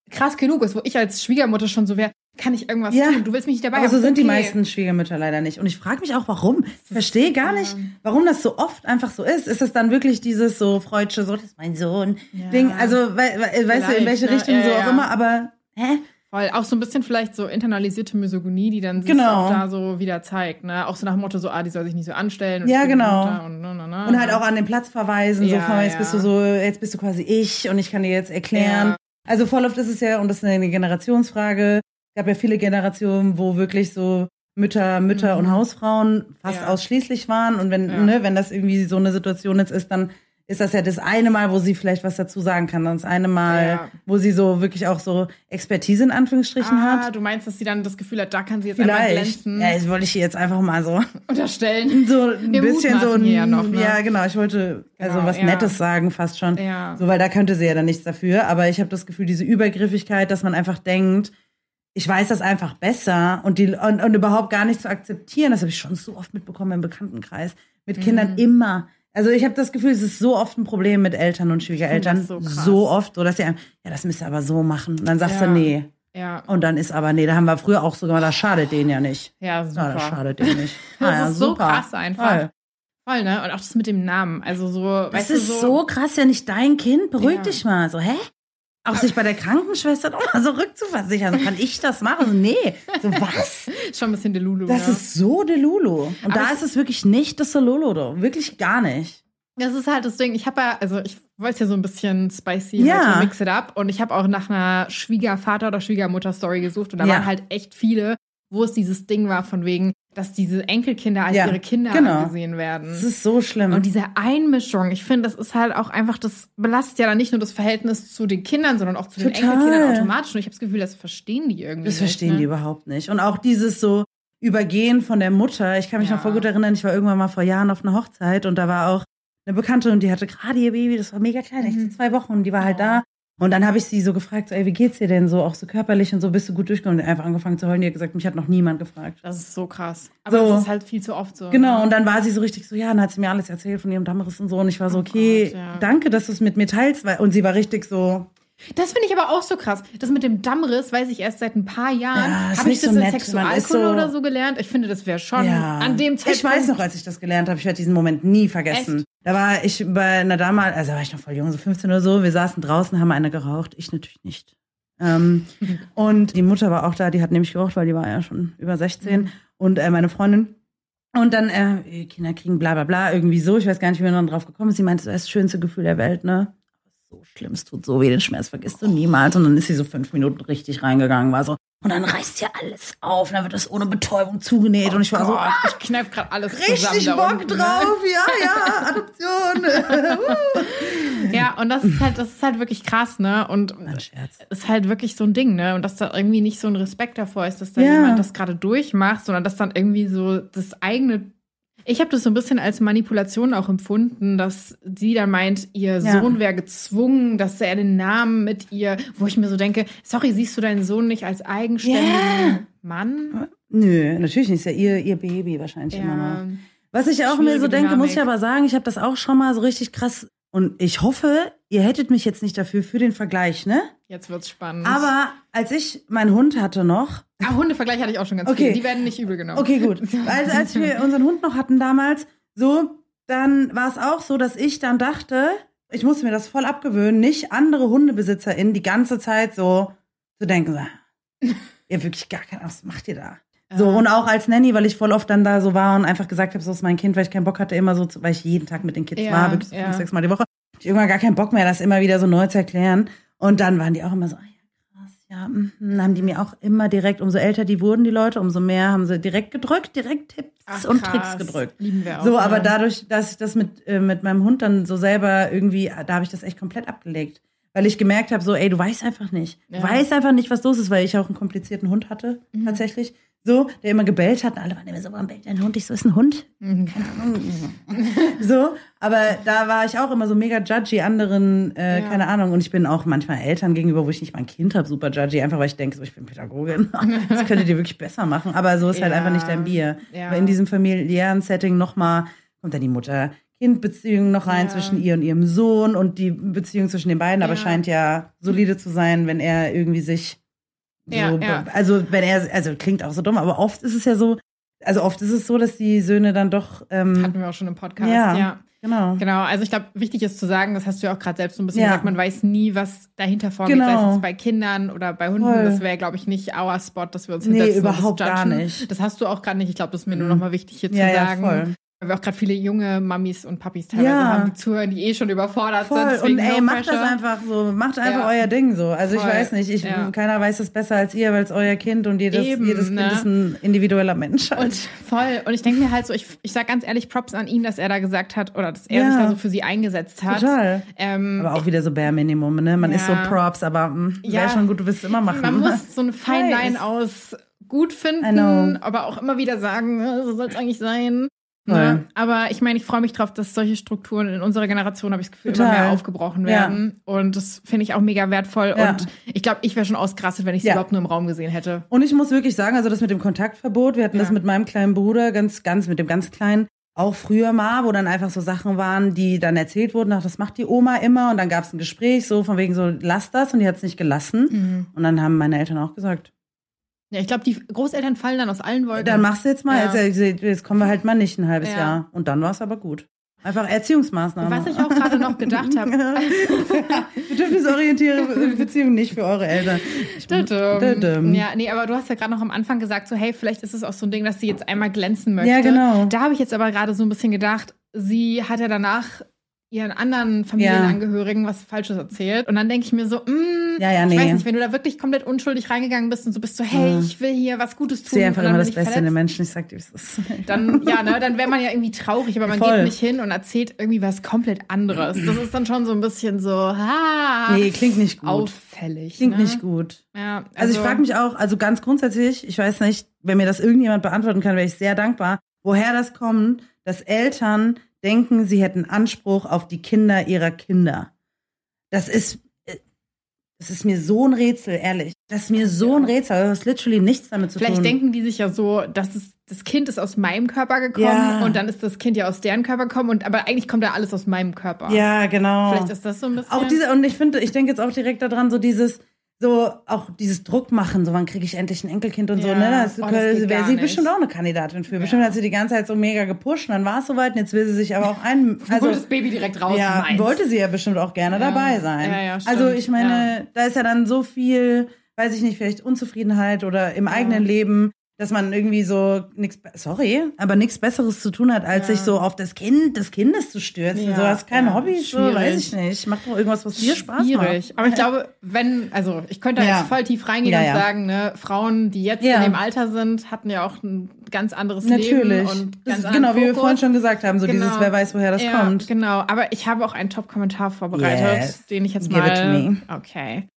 krass genug ist, wo ich als Schwiegermutter schon so wäre, kann ich irgendwas ja. tun? Du willst mich nicht dabei Aber haben. so sind okay. die meisten Schwiegermütter leider nicht. Und ich frage mich auch, warum. Ich verstehe gar nicht, warum das so oft einfach so ist. Ist es dann wirklich dieses so freudsche, so, das ist mein Sohn ja. Ding? Also, we we weißt du, in welche ne? Richtung ja, so auch immer, aber hä? Voll, auch so ein bisschen vielleicht so internalisierte Misogonie, die dann sich genau. auch da so wieder zeigt, ne? Auch so nach dem Motto so, ah, die soll sich nicht so anstellen. ja, genau. Und, ne, ne, ne, und, halt auch an den Platz verweisen, ja, so von, jetzt bist du so, jetzt bist du quasi ich und ich kann dir jetzt erklären. Also voll oft ist es ja, und das ist eine Generationsfrage, gab ja viele Generationen, wo wirklich so Mütter, Mütter mhm. und Hausfrauen fast ja. ausschließlich waren. Und wenn, ja. ne, wenn das irgendwie so eine Situation jetzt ist, dann ist das ja das eine Mal, wo sie vielleicht was dazu sagen kann. Und das eine Mal, ja. wo sie so wirklich auch so Expertise in Anführungsstrichen ah, hat. Du meinst, dass sie dann das Gefühl hat, da kann sie jetzt vielleicht. einfach glänzen. Ja, das wollte ich jetzt einfach mal so <laughs> unterstellen. <laughs> So ein Wir bisschen so ein, ja, noch, ne? ja, genau. Ich wollte also genau, was ja. Nettes sagen, fast schon. Ja. So, weil da könnte sie ja dann nichts dafür. Aber ich habe das Gefühl, diese Übergriffigkeit, dass man einfach denkt, ich weiß das einfach besser und, die, und, und überhaupt gar nicht zu akzeptieren. Das habe ich schon so oft mitbekommen im Bekanntenkreis. Mit mhm. Kindern immer. Also ich habe das Gefühl, es ist so oft ein Problem mit Eltern und Schwiegereltern. So, so, oft, so dass sie einem, ja, das müsst ihr aber so machen. Und dann sagst ja. du, nee. Ja. Und dann ist aber, nee, da haben wir früher auch sogar, das schadet denen ja nicht. Ja, super. Ja, das schadet denen nicht. <laughs> das ja, ist so super. krass einfach. Voll. Voll, ne? Und auch das mit dem Namen. Also so, das weißt ist du, so, so krass, ja nicht dein Kind. Beruhig dich mal. So, hä? Auch sich bei der Krankenschwester nochmal so rückzuversichern. Kann ich das machen? Nee. So was? <laughs> Schon ein bisschen Delulu. Das ja. ist so Delulu. Und Aber da ist es wirklich nicht das Sololo. Wirklich gar nicht. Das ist halt das Ding. Ich habe ja, also ich wollte es ja so ein bisschen spicy ja. heute mix it up. Und ich habe auch nach einer Schwiegervater- oder Schwiegermutter-Story gesucht. Und da ja. waren halt echt viele, wo es dieses Ding war von wegen, dass diese Enkelkinder als ja, ihre Kinder genau. angesehen werden. Das ist so schlimm. Und diese Einmischung, ich finde, das ist halt auch einfach, das belastet ja dann nicht nur das Verhältnis zu den Kindern, sondern auch zu Total. den Enkelkindern automatisch. Und ich habe das Gefühl, das verstehen die irgendwie. Das nicht, verstehen ne? die überhaupt nicht. Und auch dieses so Übergehen von der Mutter. Ich kann mich ja. noch voll gut erinnern, ich war irgendwann mal vor Jahren auf einer Hochzeit und da war auch eine Bekannte und die hatte gerade ihr Baby, das war mega klein, echt mhm. zwei Wochen und die war halt da. Und dann habe ich sie so gefragt, so, ey, wie geht's dir denn so, auch so körperlich und so, bist du gut durchgekommen? Und einfach angefangen zu heulen, die hat gesagt, mich hat noch niemand gefragt. Das ist so krass. Aber so. das ist halt viel zu oft so. Genau, ne? und dann war sie so richtig so, ja, dann hat sie mir alles erzählt von ihrem Dammriss und so. Und ich war so, oh okay, Gott, ja. danke, dass du es mit mir teilst. Und sie war richtig so, das finde ich aber auch so krass. Das mit dem Dammriss weiß ich erst seit ein paar Jahren. Ja, habe ich das so in Sexualkunde so oder so gelernt? Ich finde, das wäre schon ja. an dem Zeitpunkt. Ich weiß noch, als ich das gelernt habe, ich werde diesen Moment nie vergessen. Echt? Da war ich bei einer Dame, also war ich noch voll jung, so 15 oder so. Wir saßen draußen, haben eine geraucht. Ich natürlich nicht. Ähm, <laughs> und die Mutter war auch da, die hat nämlich geraucht, weil die war ja schon über 16. Mhm. Und äh, meine Freundin. Und dann, äh, Kinder kriegen bla bla bla, irgendwie so. Ich weiß gar nicht, wie wir dann drauf gekommen ist. Sie meinte, das ist das schönste Gefühl der Welt, ne? so schlimm, es tut so weh, den Schmerz vergisst du niemals. Und dann ist sie so fünf Minuten richtig reingegangen, war so, und dann reißt ja alles auf, und dann wird das ohne Betäubung zugenäht. Oh und ich war Gott, so, ah, ich kneif gerade alles richtig zusammen. Richtig Bock unten, ne? drauf, ne? ja, ja, Adoption. <laughs> ja, und das ist halt, das ist halt wirklich krass, ne? Und ist halt wirklich so ein Ding, ne? Und dass da irgendwie nicht so ein Respekt davor ist, dass da ja. jemand das gerade durchmacht, sondern dass dann irgendwie so das eigene ich habe das so ein bisschen als Manipulation auch empfunden, dass sie dann meint, ihr ja. Sohn wäre gezwungen, dass er den Namen mit ihr, wo ich mir so denke, sorry, siehst du deinen Sohn nicht als eigenständigen yeah. Mann? Nö, natürlich nicht. Ist ja ihr, ihr Baby wahrscheinlich ja. immer noch. Was ich auch mir so denke, Dynamik. muss ich aber sagen, ich habe das auch schon mal so richtig krass und ich hoffe, ihr hättet mich jetzt nicht dafür für den Vergleich, ne? Jetzt wird's spannend. Aber als ich meinen Hund hatte noch. Ah, Hundevergleich hatte ich auch schon ganz okay. viel. Die werden nicht übel genommen. Okay, gut. <laughs> Also als wir unseren Hund noch hatten damals, so, dann war es auch so, dass ich dann dachte, ich musste mir das voll abgewöhnen, nicht andere HundebesitzerInnen die ganze Zeit so zu denken, so, ihr wirklich gar keine was macht ihr da? So, und auch als Nanny, weil ich voll oft dann da so war und einfach gesagt habe, so ist mein Kind, weil ich keinen Bock hatte, immer so, zu, weil ich jeden Tag mit den Kids ja, war, wirklich so ja. fünf, sechs Mal die Woche. Ich irgendwann gar keinen Bock mehr, das immer wieder so neu zu erklären. Und dann waren die auch immer so, ah ja, krass, ja, mh, haben die mir auch immer direkt, umso älter die wurden, die Leute, umso mehr haben sie direkt gedrückt, direkt Tipps Ach, und Tricks gedrückt. Lieben wir auch, so, aber dadurch, dass ich das mit, äh, mit meinem Hund dann so selber irgendwie, da habe ich das echt komplett abgelegt. Weil ich gemerkt habe, so, ey, du weißt einfach nicht. Du ja. weißt einfach nicht, was los ist, weil ich auch einen komplizierten Hund hatte, mhm. tatsächlich so, der immer gebellt hat und alle waren immer so, warum bellt dein Hund? Ich so, ist ein Hund? Mhm. Keine Ahnung. so, aber da war ich auch immer so mega judgy anderen, äh, ja. keine Ahnung. Und ich bin auch manchmal Eltern gegenüber, wo ich nicht mein Kind habe, super judgy, einfach weil ich denke, so, ich bin Pädagogin. <laughs> das könntet ihr wirklich besser machen. Aber so ist halt ja. halt einfach nicht dein Bier. Ja. Weil in diesem familiären Setting nochmal kommt dann die Mutter, Kind-Beziehung noch rein ja. zwischen ihr und ihrem Sohn und die Beziehung zwischen den beiden, aber scheint ja solide zu sein, wenn er irgendwie sich so, ja, ja. Also wenn er, also klingt auch so dumm, aber oft ist es ja so, also oft ist es so, dass die Söhne dann doch. Ähm, Hatten wir auch schon im Podcast, ja. ja. Genau. Genau. Also ich glaube, wichtig ist zu sagen, das hast du ja auch gerade selbst so ein bisschen ja. gesagt, man weiß nie, was dahinter vorgeht, genau. sei es jetzt bei Kindern oder bei Hunden. Voll. Das wäre, glaube ich, nicht our Spot, dass wir uns nee, überhaupt gar nicht. Das hast du auch gerade nicht. Ich glaube, das ist mir mhm. nur noch mal wichtig hier ja, zu sagen. Ja, voll. Weil wir auch gerade viele junge Mamis und Papis teilweise Ja. haben, die zuhören, die eh schon überfordert Voll. sind. Und ey, no macht das pressure. einfach so, macht einfach Ja. euer Ding so. Also ich Voll. weiß nicht, ich, Ja. keiner weiß es besser als ihr, weil es euer Kind und jedes, Eben, jedes Kind ne? ist ein individueller Mensch. halt. Und voll. Und ich denke mir halt so, ich, ich sag ganz ehrlich, Props an ihn, dass er da gesagt hat oder dass er sich da so für sie eingesetzt hat. Total. Ähm, aber auch wieder so Bare Minimum, ne? Man ist so. Props, aber mh, Ja. wäre schon gut, du wirst es immer machen. Man <laughs> muss so eine Fine. Line aus gut finden, aber auch immer wieder sagen, äh, so soll es eigentlich sein. Ne? Aber ich meine, ich freue mich drauf, dass solche Strukturen in unserer Generation, habe ich das Gefühl, Total. immer mehr aufgebrochen Ja. werden. Und das finde ich auch mega wertvoll. Ja. Und ich glaube, ich wäre schon ausgerastet, wenn ich sie Ja. überhaupt nur im Raum gesehen hätte. Und ich muss wirklich sagen, also das mit dem Kontaktverbot, wir hatten Ja. das mit meinem kleinen Bruder, ganz, ganz, mit dem ganz kleinen, auch früher mal, wo dann einfach so Sachen waren, die dann erzählt wurden, ach, das macht die Oma immer und dann gab es ein Gespräch, so von wegen so, lass das und die hat es nicht gelassen. Mhm. Und dann haben meine Eltern auch gesagt, Ja, ich glaube, die Großeltern fallen dann aus allen Wolken. dann machst du jetzt mal, Ja. jetzt, jetzt kommen wir halt mal nicht ein halbes Ja. Jahr. Und dann war es aber gut. Einfach Erziehungsmaßnahmen. Was ich auch gerade noch gedacht habe. <laughs> Bedürfnisorientierte Beziehung nicht für eure Eltern. Ja, nee, aber du hast ja gerade noch am Anfang gesagt, so, hey, vielleicht ist es auch so ein Ding, dass sie jetzt einmal glänzen möchte. Ja, genau. Da habe ich jetzt aber gerade so ein bisschen gedacht, sie hat ja danach ihren anderen Familienangehörigen was Falsches erzählt. Und dann denke ich mir so, mm, Ja, ja, ich nee. weiß nicht, wenn du da wirklich komplett unschuldig reingegangen bist und so bist so, hey, ich will hier was Gutes tun. Ich sehe einfach immer das ich Beste in den Menschen. Ich sag dir, wie es ist. <laughs> Dann, ja, ne, dann wäre man ja irgendwie traurig, aber man Voll. geht nicht hin und erzählt irgendwie was komplett anderes. Das ist dann schon so ein bisschen so, ah, Nee, klingt nicht gut. auffällig. Klingt ne? nicht gut. Ja, Also, ich frage mich auch, also ganz grundsätzlich, ich weiß nicht, wenn mir das irgendjemand beantworten kann, wäre ich sehr dankbar, woher das kommt, dass Eltern denken, sie hätten Anspruch auf die Kinder ihrer Kinder. Das ist, äh, das ist mir so ein Rätsel, ehrlich. Das ist mir so ein Rätsel. Das hat literally nichts damit zu Vielleicht tun. denken die sich ja so, dass es, das Kind ist aus meinem Körper gekommen Ja. und dann ist das Kind ja aus deren Körper gekommen und aber eigentlich kommt ja alles aus meinem Körper. ja, genau. Vielleicht ist das so ein bisschen. Auch diese, und ich finde, ich denke jetzt auch direkt daran, so dieses, so auch dieses Druck machen, so wann kriege ich endlich ein Enkelkind und so, Ja. ne? Das, Oh, das wäre sie nicht. bestimmt auch eine Kandidatin für. Ja. Bestimmt hat sie die ganze Zeit so mega gepusht und dann war es soweit und jetzt will sie sich aber auch ein, <laughs> also das Baby direkt raus. ja, meins. wollte sie ja bestimmt auch gerne Ja. dabei sein. Ja, ja, also ich meine, da ist ja dann so viel, weiß ich nicht, vielleicht Unzufriedenheit oder im eigenen Leben, dass man irgendwie so nichts, sorry, aber nichts Besseres zu tun hat, als Ja. sich so auf das Kind des Kindes zu stürzen. Ja, so hast keine ja, Hobbys, so weiß ich nicht. Mach doch irgendwas, was dir Spaß macht. Schwierig. Aber ich glaube, wenn, also ich könnte da jetzt voll tief reingehen und sagen, ne, Frauen, die jetzt in dem Alter sind, hatten ja auch ein ganz anderes Natürlich. Leben und Das ganz ist, genau, wie wir vorhin schon gesagt haben, so Genau. dieses, wer weiß, woher das kommt. Genau, aber ich habe auch einen Top-Kommentar vorbereitet, Yes. den ich jetzt Give it to mal. me. Okay.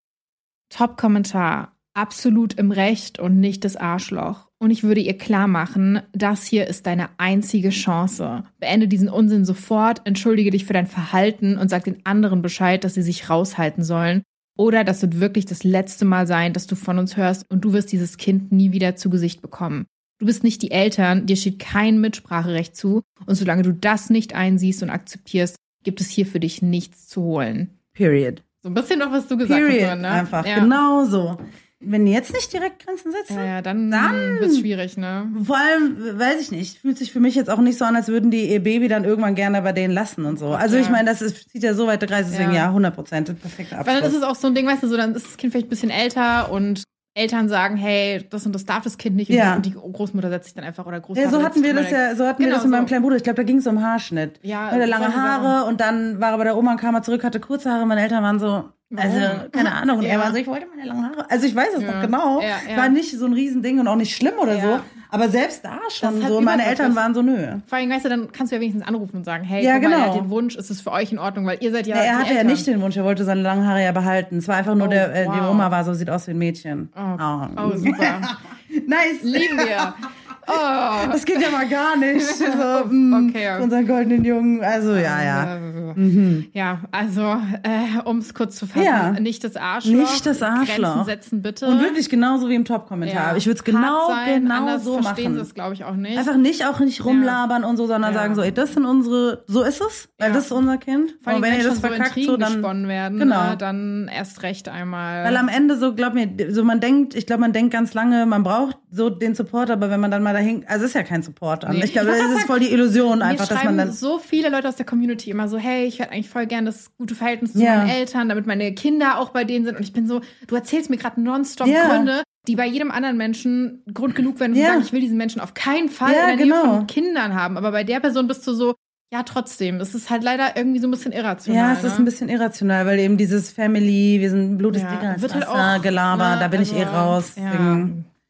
Top-Kommentar. Absolut im Recht und nicht das Arschloch. Und ich würde ihr klar machen, das hier ist deine einzige Chance. Beende diesen Unsinn sofort, entschuldige dich für dein Verhalten und sag den anderen Bescheid, dass sie sich raushalten sollen. Oder das wird wirklich das letzte Mal sein, dass du von uns hörst und du wirst dieses Kind nie wieder zu Gesicht bekommen. Du bist nicht die Eltern, dir steht kein Mitspracherecht zu. Und solange du das nicht einsiehst und akzeptierst, gibt es hier für dich nichts zu holen. Period. So ein bisschen noch, was du gesagt Period. hast, ne? Einfach, ja. genau so. Wenn die jetzt nicht direkt Grenzen setzen, Ja, ja, dann, Dann- wird's schwierig, ne? vor allem, weiß ich nicht, fühlt sich für mich jetzt auch nicht so an, als würden die ihr Baby dann irgendwann gerne bei denen lassen und so. Also Ja. ich meine, das ist, zieht ja so weit der Kreis, deswegen Ja. ja, 100 Prozent, perfekter Weil dann ist Abschluss. es auch so ein Ding, weißt du, so dann ist das Kind vielleicht ein bisschen älter und Eltern sagen, hey, das und das darf das Kind nicht Ja. und die Großmutter setzt sich dann einfach oder Großvater Ja, so hatten wir mal das ja, so hatten wir Genau das mit meinem so. kleinen Bruder. Ich glaube, da ging es um Haarschnitt. Ja, Hatte lange solche Haare und dann war er bei der Oma und kam er zurück, hatte kurze Haare. Meine Eltern waren so, also, keine Ahnung. Und er Ja. war so, ich wollte meine langen Haare. Also ich weiß es Ja. noch genau. Ja, ja. War nicht so ein Riesending und auch nicht schlimm oder Ja. so. Aber selbst da schon so. Meine Eltern waren so, nö. Vor allem, weißt du, dann kannst du ja wenigstens anrufen und sagen, hey, Ja, guck mal, er genau. hat den Wunsch, ist es für euch in Ordnung, weil ihr seid ja Ja, er die hatte ja Eltern. nicht den Wunsch, er wollte seine langen Haare ja behalten. Es war einfach nur Oh, der, äh, die wow. Oma war so, sieht aus wie ein Mädchen. Oh, oh super. <laughs> nice. Lieben wir. <laughs> Oh. Das geht ja mal gar nicht. <laughs> So, mm, Okay. Unseren goldenen Jungen. Also, ja, ja. Mhm. Ja, also, äh, um es kurz zu fassen, Ja. nicht das Arschloch. Nicht das Arschloch. Grenzen setzen, bitte. Und wirklich genauso wie im Top-Kommentar. Ja. Ich würde es genau, sein, genau anders so verstehen machen. sie es, glaube ich, auch nicht. Einfach nicht, auch nicht rumlabern und so, sondern Ja. sagen so, ey, das sind unsere, so ist es, weil Ja. das ist unser Kind. Vor allem, und wenn wenn ihr das so verkackt, Intrigen so dann, gesponnen werden, Genau. ne, dann erst recht einmal. weil am Ende so, glaub mir, so man denkt, ich glaube, man denkt ganz lange, man braucht so den Support, aber wenn man dann mal dahin, also es ist ja kein Support an. Nee. Ich glaube, das grad ist voll die Illusion Mir einfach, dass man dann, so viele Leute aus der Community immer so, hey, ich hätte eigentlich voll gern das gute Verhältnis zu Ja. meinen Eltern, damit meine Kinder auch bei denen sind. Und ich bin so, du erzählst mir gerade nonstop Ja. Gründe, die bei jedem anderen Menschen Grund genug werden, um ja. zu sagen, ich will diesen Menschen auf keinen Fall ja, in der genau. Nähe von Kindern haben. Aber bei der Person bist du so, ja, trotzdem. Es ist halt leider irgendwie so ein bisschen irrational. Ja, es ne? ist ein bisschen irrational, weil eben dieses Family, wir sind Blut ist ja, dicker als wird halt auch, Gelaber, ne, da bin also, ich eh also, raus. Ja,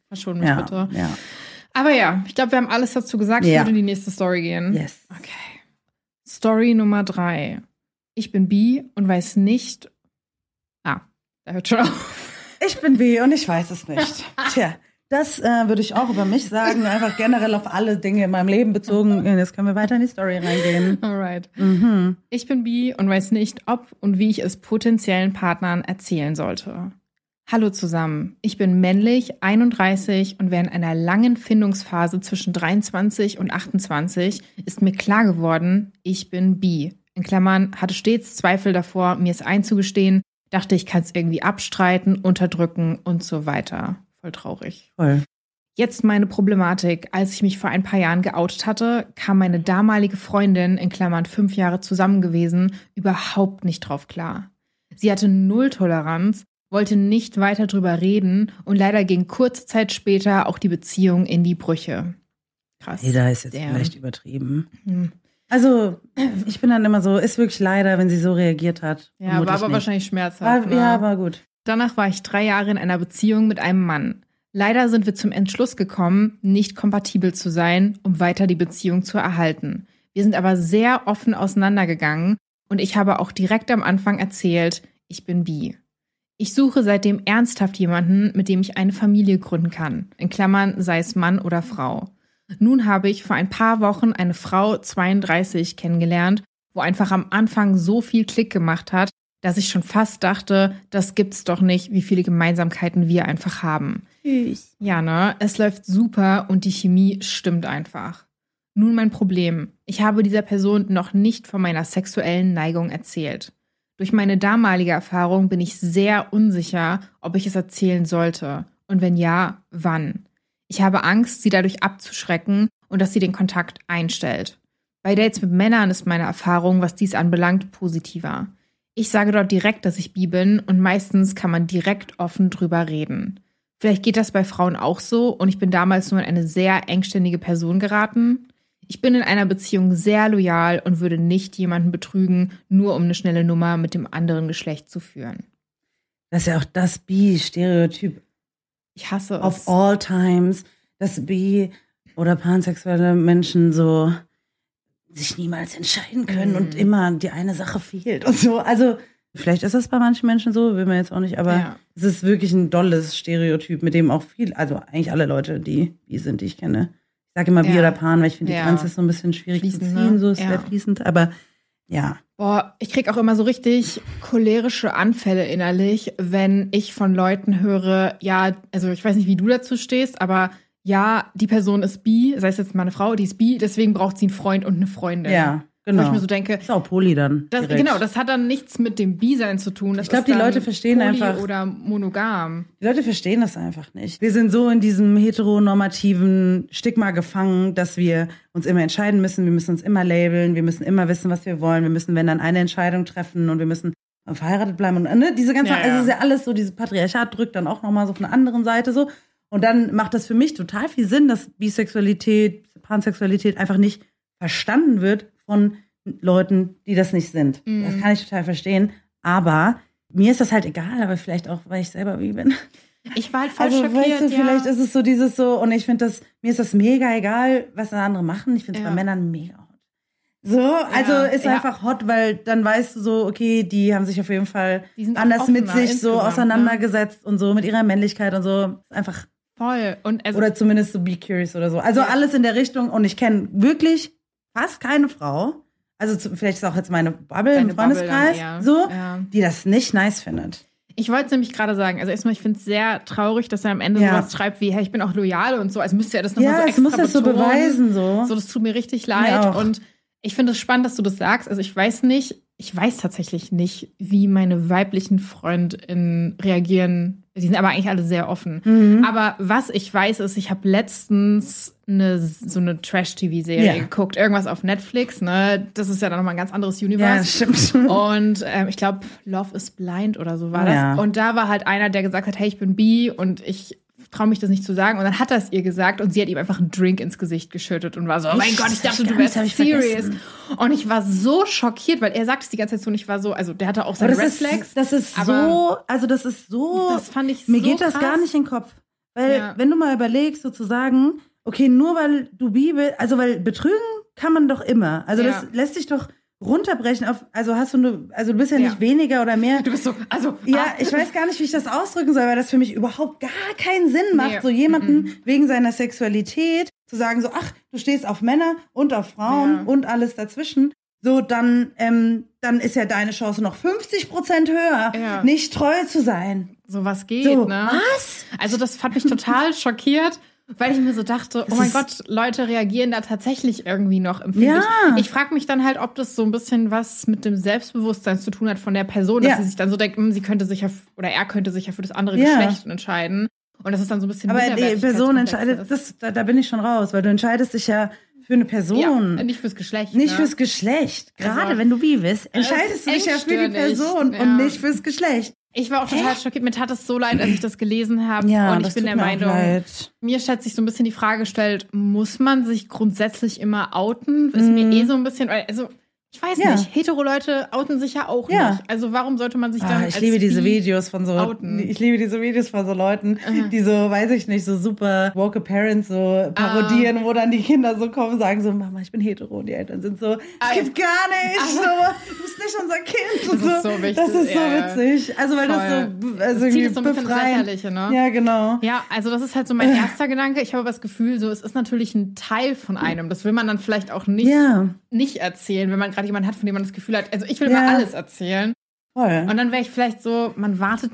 verschon mich ja, bitte. Ja. Aber ja, ich glaube, wir haben alles dazu gesagt. Ich ja. würde in die nächste Story gehen. Yes. Okay. Story Nummer drei. Ich bin bi und weiß nicht. Ah, da hört schon auf. Ich bin bi und ich weiß es nicht. <laughs> Tja, das äh, würde ich auch über mich sagen. Einfach generell auf alle Dinge in meinem Leben bezogen. <laughs> Jetzt können wir weiter in die Story reingehen. Alright. Mhm. Ich bin bi und weiß nicht, ob und wie ich es potenziellen Partnern erzählen sollte. Hallo zusammen, ich bin männlich, 31 und während einer langen Findungsphase zwischen 23 und 28 ist mir klar geworden, ich bin bi. In Klammern hatte stets Zweifel davor, mir es einzugestehen, dachte, ich kann es irgendwie abstreiten, unterdrücken und so weiter. Voll traurig. Voll. Jetzt meine Problematik. Als ich mich vor ein paar Jahren geoutet hatte, kam meine damalige Freundin, in Klammern fünf Jahre zusammen gewesen, überhaupt nicht drauf klar. Sie hatte null Toleranz wollte nicht weiter drüber reden und leider ging kurze Zeit später auch die Beziehung in die Brüche. Krass. Jeder ist jetzt Damn. vielleicht übertrieben. Hm. Also, ich bin dann immer so, ist wirklich leider, wenn sie so reagiert hat. Ja, war aber nicht. wahrscheinlich schmerzhaft. War, ne? Ja, war gut. Danach war ich drei Jahre in einer Beziehung mit einem Mann. Leider sind wir zum Entschluss gekommen, nicht kompatibel zu sein, um weiter die Beziehung zu erhalten. Wir sind aber sehr offen auseinandergegangen und ich habe auch direkt am Anfang erzählt, ich bin bi. Ich suche seitdem ernsthaft jemanden, mit dem ich eine Familie gründen kann. In Klammern sei es Mann oder Frau. Nun habe ich vor ein paar Wochen eine Frau 32 kennengelernt, wo einfach am Anfang so viel Klick gemacht hat, dass ich schon fast dachte, das gibt's doch nicht, wie viele Gemeinsamkeiten wir einfach haben. Tschüss. Ja, ne? Es läuft super und die Chemie stimmt einfach. Nun mein Problem. Ich habe dieser Person noch nicht von meiner sexuellen Neigung erzählt. Durch meine damalige Erfahrung bin ich sehr unsicher, ob ich es erzählen sollte. Und wenn ja, wann? Ich habe Angst, sie dadurch abzuschrecken und dass sie den Kontakt einstellt. Bei Dates mit Männern ist meine Erfahrung, was dies anbelangt, positiver. Ich sage dort direkt, dass ich bi bin und meistens kann man direkt offen drüber reden. Vielleicht geht das bei Frauen auch so und ich bin damals nur in eine sehr engständige Person geraten. Ich bin in einer Beziehung sehr loyal und würde nicht jemanden betrügen, nur um eine schnelle Nummer mit dem anderen Geschlecht zu führen. Das ist ja auch das Bi-Stereotyp. Ich hasse es. Of all times, dass Bi- oder pansexuelle Menschen so sich niemals entscheiden können mm. und immer die eine Sache fehlt und so. Also, vielleicht ist das bei manchen Menschen so, will man jetzt auch nicht, aber ja. es ist wirklich ein dolles Stereotyp, mit dem auch viel, also eigentlich alle Leute, die bi sind, die ich kenne, ich sage immer Bi ja. oder Pan, weil ich finde, die ja. Grenze ist so ein bisschen schwierig fließend, zu ziehen, ne? so ist ja. sehr fließend, aber ja. Boah, ich krieg auch immer so richtig cholerische Anfälle innerlich, wenn ich von Leuten höre, ja, also ich weiß nicht, wie du dazu stehst, aber ja, die Person ist bi, sei es jetzt mal eine Frau, die ist bi, deswegen braucht sie einen Freund und eine Freundin. Ja. Genau. Wo ich mir so denke. Ist auch Poli dann. Das, genau, das hat dann nichts mit dem Bi-Sein zu tun. Das ich glaube, die Leute verstehen Poly einfach. Oder monogam. Die Leute verstehen das einfach nicht. Wir sind so in diesem heteronormativen Stigma gefangen, dass wir uns immer entscheiden müssen. Wir müssen uns immer labeln. Wir müssen immer wissen, was wir wollen. Wir müssen, wenn dann eine Entscheidung treffen und wir müssen verheiratet bleiben und ne, diese ganze, ja, ja. Also es ist ja alles so, dieses Patriarchat drückt dann auch nochmal so von der anderen Seite so. Und dann macht das für mich total viel Sinn, dass Bisexualität, Pansexualität einfach nicht verstanden wird von Leuten, die das nicht sind. Mhm. Das kann ich total verstehen. Aber mir ist das halt egal, aber vielleicht auch, weil ich selber wie bin. Ich war halt voll also, schockiert, weißt du, ja. vielleicht ist es so dieses so, und ich finde das, mir ist das mega egal, was andere machen. Ich finde es ja. bei Männern mega hot. So, also ja, ist ja. einfach hot, weil dann weißt du so, okay, die haben sich auf jeden Fall anders mit sich so ne? auseinandergesetzt und so mit ihrer Männlichkeit und so. Ist einfach voll. Und also, oder zumindest so be curious oder so. Also alles in der Richtung. Und ich kenne wirklich fast keine Frau, also zu, vielleicht ist auch jetzt meine Bubble Deine im Freundeskreis, so, ja. die das nicht nice findet. Ich wollte es nämlich gerade sagen. Also erstmal, ich finde es sehr traurig, dass er am Ende ja. sowas schreibt wie, hey, ich bin auch loyal und so. Also müsste er das nochmal ja, so extra muss das so beweisen, so. So, das tut mir richtig leid. Und ich finde es spannend, dass du das sagst. Also ich weiß nicht, ich weiß tatsächlich nicht, wie meine weiblichen FreundInnen reagieren die sind aber eigentlich alle sehr offen. Mhm. Aber was ich weiß, ist, ich habe letztens eine, so eine Trash-TV-Serie ja. geguckt, irgendwas auf Netflix. Ne? Das ist ja dann nochmal ein ganz anderes Universe. Ja, stimmt. Und ähm, ich glaube, Love is Blind oder so war das. Ja. Und da war halt einer, der gesagt hat, hey, ich bin bi und ich traue mich das nicht zu sagen. Und dann hat er es ihr gesagt und sie hat ihm einfach einen Drink ins Gesicht geschüttet und war so, oh mein Gott, ich dachte, du wärst serious. Und ich war so schockiert, weil er sagt es die ganze Zeit so und ich war so, also der hatte auch seine Red Flags. Das ist so, also das ist so, das fand ich mir so geht das krass. gar nicht in den Kopf. Weil, Ja. wenn du mal überlegst, sozusagen, okay, nur weil du Bibel, also weil betrügen kann man doch immer. Also das Ja. lässt sich doch runterbrechen auf, also hast du eine, also du bist ja Ja. nicht weniger oder mehr. Du bist so, also, Ja, ah, ich weiß gar nicht, wie ich das ausdrücken soll, weil das für mich überhaupt gar keinen Sinn macht, Nee, so jemanden wegen seiner Sexualität zu sagen, so, ach, du stehst auf Männer und auf Frauen Ja. und alles dazwischen. So, dann, ähm, dann ist ja deine Chance noch 50 Prozent höher, Ja. nicht treu zu sein. so was geht, So, ne? was? Also das hat mich total <laughs> schockiert, weil ich mir so dachte, oh mein Gott, Leute reagieren da tatsächlich irgendwie noch empfindlich. Ja. Ich frage mich dann halt, ob das so ein bisschen was mit dem Selbstbewusstsein zu tun hat von der Person, dass Ja. sie sich dann so denkt, hm, sie könnte sich ja oder er könnte sich ja für das andere Ja. Geschlecht entscheiden. Und das ist dann so ein bisschen Aber die Person entscheidet, das, da, da bin ich schon raus, weil du entscheidest dich ja für eine Person. ja, nicht fürs Geschlecht. Nicht ne? fürs Geschlecht. Gerade Also- wenn du bi bist, entscheidest du dich ja für die. Person Ja. und nicht fürs Geschlecht. Ich war auch total schockiert. Mir tat es so leid, als ich das gelesen habe. Ja, und ich bin der mir Meinung, leid. mir stellt sich so ein bisschen die Frage gestellt, muss man sich grundsätzlich immer outen? Ist mir eh so ein bisschen, also ich weiß. Ja. nicht, hetero Leute outen sich ja auch Ja. nicht. Also warum sollte man sich dann Ah, ich als liebe diese Videos von so, outen. ich liebe diese Videos von so Leuten, die so, weiß ich nicht, so super woke Parents so parodieren, Ah. wo dann die Kinder so kommen, sagen so, Mama, ich bin hetero und die Eltern sind so, es Ah, gibt gar nicht, Ah. so, du bist nicht unser Kind. und Das ist so, so wichtig, Das ist so witzig. Also weil das Voll. so, Das also zieht irgendwie so ein. Lächerliche, ne? Ja, genau. Ja, also das ist halt so mein erster Gedanke. Ich habe aber das Gefühl, so es ist natürlich ein Teil von einem. Das will man dann vielleicht auch nicht, Ja, nicht erzählen, wenn man gerade jemanden hat, von dem man das Gefühl hat. Also ich will Ja. immer alles erzählen. voll. Und dann wäre ich vielleicht so, man wartet.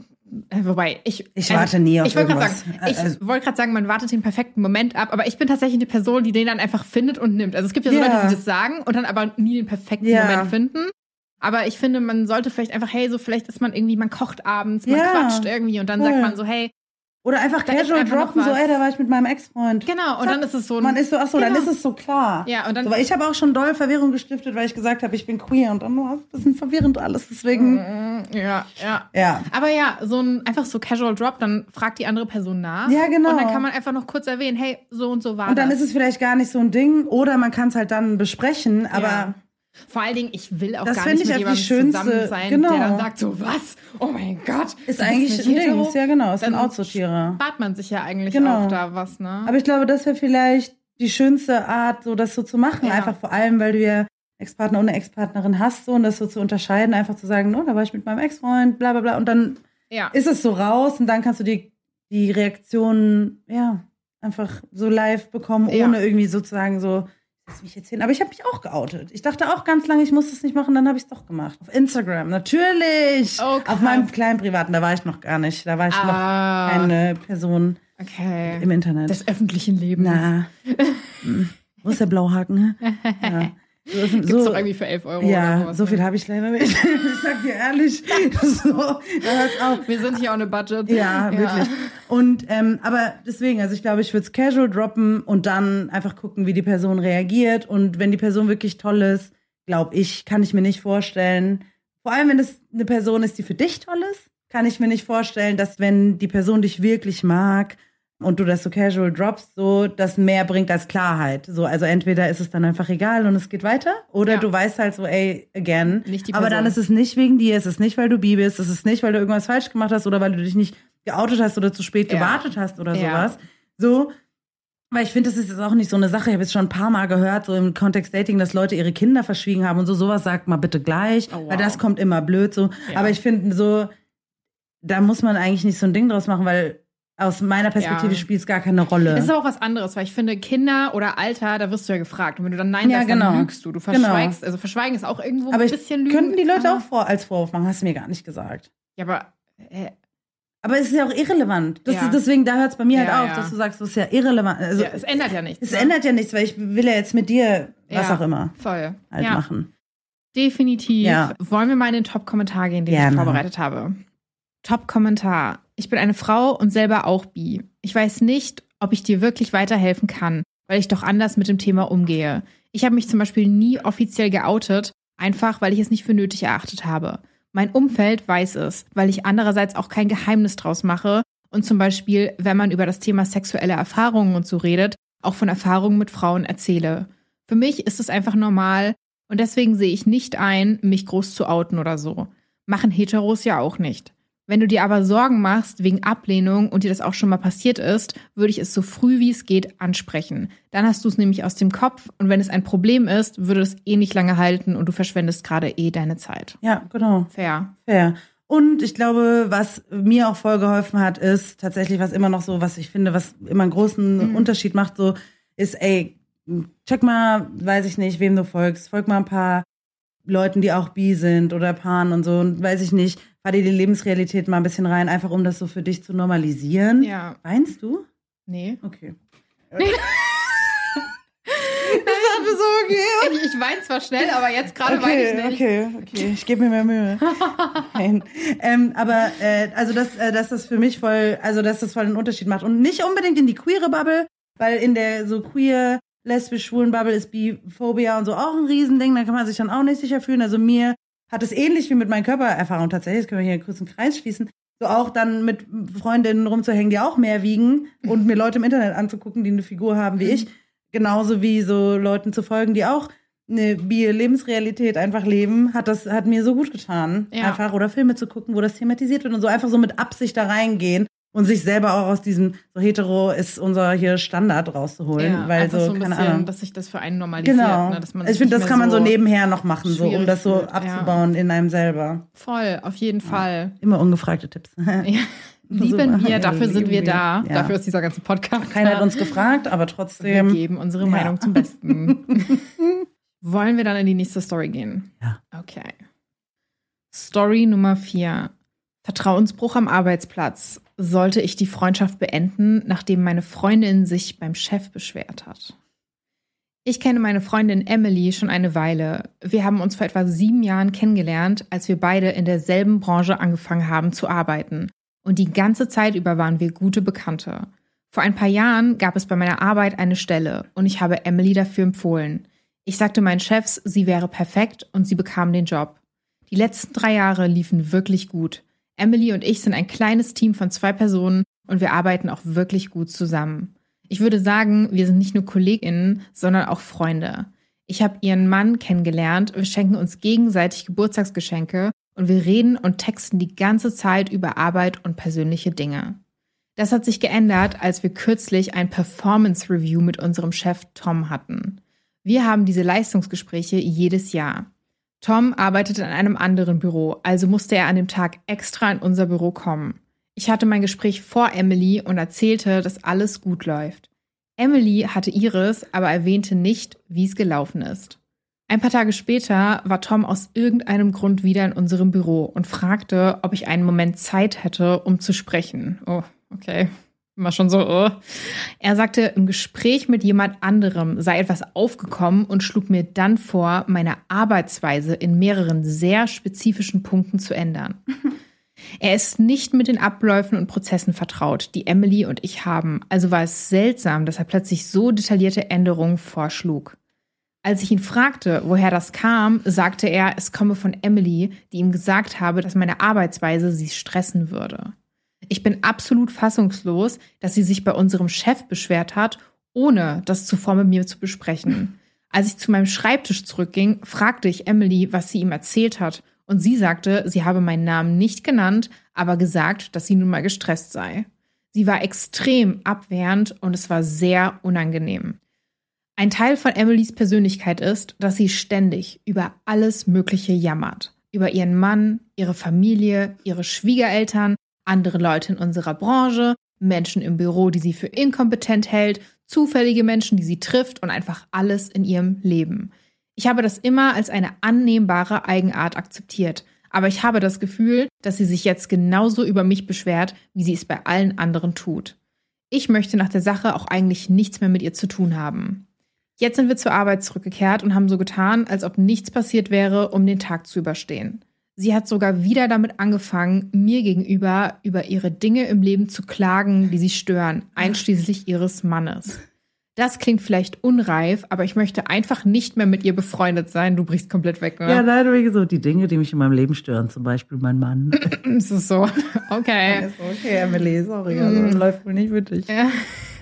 Äh, wobei, ich. Ich warte nie auf Ich wollte gerade irgendwas. sagen, ich Also- wollte gerade sagen, man wartet den perfekten Moment ab, aber ich bin tatsächlich eine Person, die den dann einfach findet und nimmt. Also es gibt ja so Ja. Leute, die das sagen und dann aber nie den perfekten Ja. Moment finden. Aber ich finde, man sollte vielleicht einfach, hey, so vielleicht ist man irgendwie, man kocht abends, man quatscht irgendwie und dann sagt man so, hey, Oder einfach Da casual einfach droppen, so, ey, da war ich mit meinem Ex-Freund. genau, und Zack. dann ist es so ein. Man ist so, ach so, dann Genau. ist es so klar. ja, und dann. So, weil ich habe auch schon doll Verwirrung gestiftet, weil ich gesagt habe, ich bin queer und dann war es ein bisschen verwirrend alles. Deswegen, Mm, ja, ja. ja. Aber ja, so ein einfach so Casual Drop, dann fragt die andere Person nach. Ja, genau. Und dann kann man einfach noch kurz erwähnen, hey, so und so war Und dann das. ist es vielleicht gar nicht so ein Ding oder man kann es halt dann besprechen, aber Ja. Vor allen Dingen, ich will auch Das gar nicht ich mit auch die jemandem schönste- zusammen sein, genau. der dann sagt so, was? Oh mein Gott. ist eigentlich ein Ding. ja genau, ist ein Dann Outsortierer. Spart man sich ja eigentlich Genau. auch da was, ne? Aber ich glaube, das wäre vielleicht die schönste Art, so das so zu machen. Ja. Einfach vor allem, weil du ja Ex-Partner und eine Ex-Partnerin hast, so und das so zu unterscheiden, einfach zu sagen, no, da war ich mit meinem Ex-Freund, bla bla bla. Und dann ja. ist es so raus und dann kannst du die, die Reaktionen, ja, einfach so live bekommen, Ja. ohne irgendwie sozusagen so, lass mich jetzt hin. Aber ich habe mich auch geoutet. Ich dachte auch ganz lange, ich muss das nicht machen, dann habe ich es doch gemacht. Auf Instagram, natürlich. Oh. Auf meinem kleinen privaten, da war ich noch gar nicht. Da war ich Ah. noch keine Person Okay. im Internet. Des öffentlichen Lebens. Na. Hm. Wo ist der Blauhaken? <laughs> Ja. So, <laughs> Gibt's so, doch irgendwie für 11 Euro oder ja, sowas, so ne? viel habe ich leider nicht. <laughs> Ich sag dir ehrlich. <laughs> So, auf. Wir sind hier ohne Budget. Ja, wirklich. Und ähm, aber deswegen, also ich glaube, ich würde es casual droppen und dann einfach gucken, wie die Person reagiert. Und wenn die Person wirklich toll ist, glaube ich, kann ich mir nicht vorstellen. Vor allem, wenn es eine Person ist, die für dich toll ist, kann ich mir nicht vorstellen, dass wenn die Person dich wirklich mag und du das so casual droppst, so das mehr bringt als Klarheit. So, also entweder ist es dann einfach egal und es geht weiter, oder Ja. du weißt halt so, ey, again. Nicht die Aber dann ist es nicht wegen dir, es ist nicht, weil du bi bist, es ist nicht, weil du irgendwas falsch gemacht hast oder weil du dich nicht geoutet hast oder zu spät Ja. gewartet hast oder Ja. sowas. So. Weil ich finde, das ist jetzt auch nicht so eine Sache. Ich habe jetzt schon ein paar Mal gehört, so im Kontext Dating, dass Leute ihre Kinder verschwiegen haben und so. Sowas sagt mal bitte gleich, Oh, wow. weil das kommt immer blöd so. Aber ich finde so, da muss man eigentlich nicht so ein Ding draus machen, weil aus meiner Perspektive Ja. spielt es gar keine Rolle. Es ist auch was anderes, weil ich finde, Kinder oder Alter, da wirst du ja gefragt. Und wenn du dann Nein Ja, sagst, genau. dann lügst du. Du verschweigst. Also verschweigen ist auch irgendwo aber ein bisschen Lügen. könnten die Leute auch vor, als Vorwurf machen, hast du mir gar nicht gesagt. Ja, aber äh, Aber es ist ja auch irrelevant. Das Ja. ist, deswegen, da hört es bei mir Ja, halt auf, dass du sagst, das ist ja irrelevant. Also, ja, es ändert ja nichts. es ne? ändert ja nichts, weil ich will ja jetzt mit dir was auch immer Voll. halt ja, machen. definitiv. Ja. Wollen wir mal in den Top-Kommentar gehen, den Gerne. ich vorbereitet habe? Top-Kommentar. Ich bin eine Frau und selber auch bi. Ich weiß nicht, ob ich dir wirklich weiterhelfen kann, weil ich doch anders mit dem Thema umgehe. Ich habe mich zum Beispiel nie offiziell geoutet, einfach weil ich es nicht für nötig erachtet habe. Mein Umfeld weiß es, weil ich andererseits auch kein Geheimnis draus mache Und zum Beispiel, wenn man über das Thema sexuelle Erfahrungen und so redet, auch von Erfahrungen mit Frauen erzähle. Für mich ist es einfach normal und deswegen sehe ich nicht ein, mich groß zu outen oder so. Machen Heteros ja auch nicht. Wenn du dir aber Sorgen machst wegen Ablehnung und dir das auch schon mal passiert ist, würde ich es so früh wie es geht ansprechen. Dann hast du es nämlich aus dem Kopf und wenn es ein Problem ist, würde es eh nicht lange halten und du verschwendest gerade eh deine Zeit. Ja, genau. Fair. Fair. Und ich glaube, was mir auch voll geholfen hat, ist tatsächlich, was immer noch so, was ich finde, was immer einen großen mhm. Unterschied macht, so, ist, ey, check mal, weiß ich nicht, wem du folgst. Folg mal ein paar Leuten, die auch bi sind oder Paaren und so. Und weiß ich nicht, fahr dir die Lebensrealität mal ein bisschen rein, einfach um das so für dich zu normalisieren. Ja. Weinst du? Nee. Okay. Nee. Okay. Ich, ich weine zwar schnell, aber jetzt gerade okay, weine ich nicht. Okay, okay, ich gebe mir mehr Mühe. <laughs> Nein. Ähm, aber äh, also dass, äh, dass das für mich voll, also dass das voll einen Unterschied macht und nicht unbedingt in die queere Bubble, weil in der so queer lesbisch schwulen Bubble ist Biphobia und so auch ein Riesending, da kann man sich dann auch nicht sicher fühlen. Also mir hat es ähnlich wie mit meinen Körpererfahrungen tatsächlich, das können wir hier einen kurzen Kreis schließen, so auch dann mit Freundinnen rumzuhängen, die auch mehr wiegen und mir Leute im Internet anzugucken, die eine Figur haben wie mhm. ich genauso wie so Leuten zu folgen, die auch eine Bi-Lebensrealität einfach leben, hat das, hat mir so gut getan. Ja. Einfach, oder Filme zu gucken, wo das thematisiert wird und so einfach so mit Absicht da reingehen und sich selber auch aus diesem, so hetero ist unser hier Standard rauszuholen. Ja, weil so, so ein keine bisschen, Ahnung. dass sich das für einen normalisiert. Genau. Ne, dass man ich finde, das kann man so nebenher noch machen, so, um das so abzubauen ja. in einem selber. Voll, auf jeden Fall. Immer ungefragte Tipps. <laughs> Ja. <laughs> Lieben wir, dafür sind wir da. Ja. Dafür ist dieser ganze Podcast. Keiner hat uns gefragt, aber trotzdem. Wir geben unsere ja. Meinung zum Besten. <laughs> Wollen wir dann in die nächste Story gehen? Ja. Okay. Story Nummer vier. Vertrauensbruch am Arbeitsplatz. Sollte ich die Freundschaft beenden, nachdem meine Freundin sich beim Chef beschwert hat? Ich kenne meine Freundin Emily schon eine Weile. Wir haben uns vor etwa sieben Jahren kennengelernt, als wir beide in derselben Branche angefangen haben zu arbeiten und die ganze Zeit über waren wir gute Bekannte. Vor ein paar Jahren gab es bei meiner Arbeit eine Stelle und ich habe Emily dafür empfohlen. Ich sagte meinen Chefs, sie wäre perfekt und sie bekam den Job. Die letzten drei Jahre liefen wirklich gut. Emily und ich sind ein kleines Team von zwei Personen und wir arbeiten auch wirklich gut zusammen. Ich würde sagen, wir sind nicht nur Kolleginnen, sondern auch Freunde. Ich habe ihren Mann kennengelernt, wir schenken uns gegenseitig Geburtstagsgeschenke und wir reden und texten die ganze Zeit über Arbeit und persönliche Dinge. Das hat sich geändert, als wir kürzlich ein Performance Review mit unserem Chef Tom hatten. Wir haben diese Leistungsgespräche jedes Jahr. Tom arbeitet in einem anderen Büro, also musste er an dem Tag extra in unser Büro kommen. Ich hatte mein Gespräch vor Emily und erzählte, dass alles gut läuft. Emily hatte ihres, aber erwähnte nicht, wie es gelaufen ist. Ein paar Tage später war Tom aus irgendeinem Grund wieder in unserem Büro und fragte, ob ich einen Moment Zeit hätte, um zu sprechen. Oh, okay. War schon so. Oh. Er sagte, im Gespräch mit jemand anderem sei etwas aufgekommen und schlug mir dann vor, meine Arbeitsweise in mehreren sehr spezifischen Punkten zu ändern. <laughs> Er ist nicht mit den Abläufen und Prozessen vertraut, die Emily und ich haben, also war es seltsam, dass er plötzlich so detaillierte Änderungen vorschlug. Als ich ihn fragte, woher das kam, sagte er, es komme von Emily, die ihm gesagt habe, dass meine Arbeitsweise sie stressen würde. Ich bin absolut fassungslos, dass sie sich bei unserem Chef beschwert hat, ohne das zuvor mit mir zu besprechen. Als ich zu meinem Schreibtisch zurückging, fragte ich Emily, was sie ihm erzählt hat, und sie sagte, sie habe meinen Namen nicht genannt, aber gesagt, dass sie nun mal gestresst sei. Sie war extrem abwehrend und es war sehr unangenehm. Ein Teil von Emilys Persönlichkeit ist, dass sie ständig über alles Mögliche jammert. Über ihren Mann, ihre Familie, ihre Schwiegereltern, andere Leute in unserer Branche, Menschen im Büro, die sie für inkompetent hält, zufällige Menschen, die sie trifft und einfach alles in ihrem Leben. Ich habe das immer als eine annehmbare Eigenart akzeptiert, aber ich habe das Gefühl, dass sie sich jetzt genauso über mich beschwert, wie sie es bei allen anderen tut. Ich möchte nach der Sache auch eigentlich nichts mehr mit ihr zu tun haben. Jetzt sind wir zur Arbeit zurückgekehrt und haben so getan, als ob nichts passiert wäre, um den Tag zu überstehen. Sie hat sogar wieder damit angefangen, mir gegenüber über ihre Dinge im Leben zu klagen, die sie stören, einschließlich ihres Mannes. das klingt vielleicht unreif, aber ich möchte einfach nicht mehr mit ihr befreundet sein. Du brichst komplett weg, ne? Ja, leider wie so die Dinge, die mich in meinem Leben stören, zum Beispiel mein Mann. <clears throat> es ist so, okay. okay, Emily, sorry, also, mm. läuft wohl nicht für dich. Ja.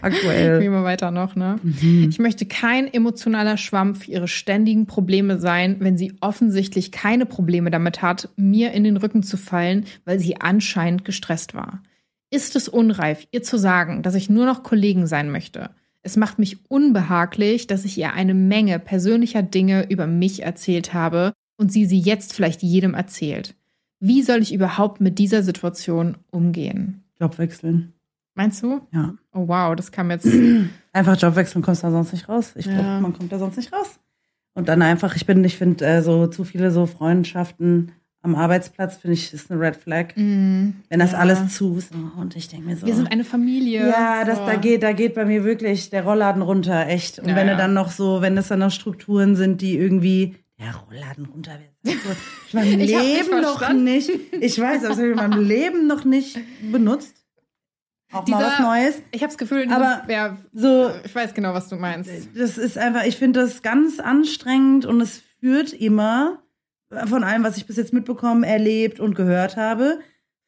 Aktuell. Wie immer weiter noch, ne? Mhm. Ich möchte kein emotionaler Schwamm für ihre ständigen Probleme sein, wenn sie offensichtlich keine Probleme damit hat, mir in den Rücken zu fallen, weil sie anscheinend gestresst war. Ist es unreif, ihr zu sagen, dass ich nur noch Kollegen sein möchte? Es macht mich unbehaglich, dass ich ihr eine Menge persönlicher Dinge über mich erzählt habe und sie sie jetzt vielleicht jedem erzählt. Wie soll ich überhaupt mit dieser Situation umgehen? Job wechseln. Meinst du? Ja. Oh wow, das kam jetzt. <clears throat> Einfach Job wechseln, kommst da sonst nicht raus. Ich ja. glaube, man kommt da sonst nicht raus. Und dann einfach, ich bin, ich finde, äh, so zu viele so Freundschaften am Arbeitsplatz, finde ich, ist eine Red Flag. Mm, Wenn das ja. alles zu ist. Und ich denke mir so. Wir sind eine Familie. Ja, das, oh. da geht, da geht bei mir wirklich der Rollladen runter, echt. Und ja, wenn ja. dann noch so, wenn es dann noch Strukturen sind, die irgendwie, ja, Rollladen runter. <laughs> Ich mein ich Leben noch nicht. Ich weiß, das habe ich in meinem Leben noch nicht benutzt. Auch Dieser, mal was Neues. Ich habe das Gefühl, aber ja, so, ich weiß genau, was du meinst. Das ist einfach, ich finde das ganz anstrengend und es führt immer von allem, was ich bis jetzt mitbekommen, erlebt und gehört habe,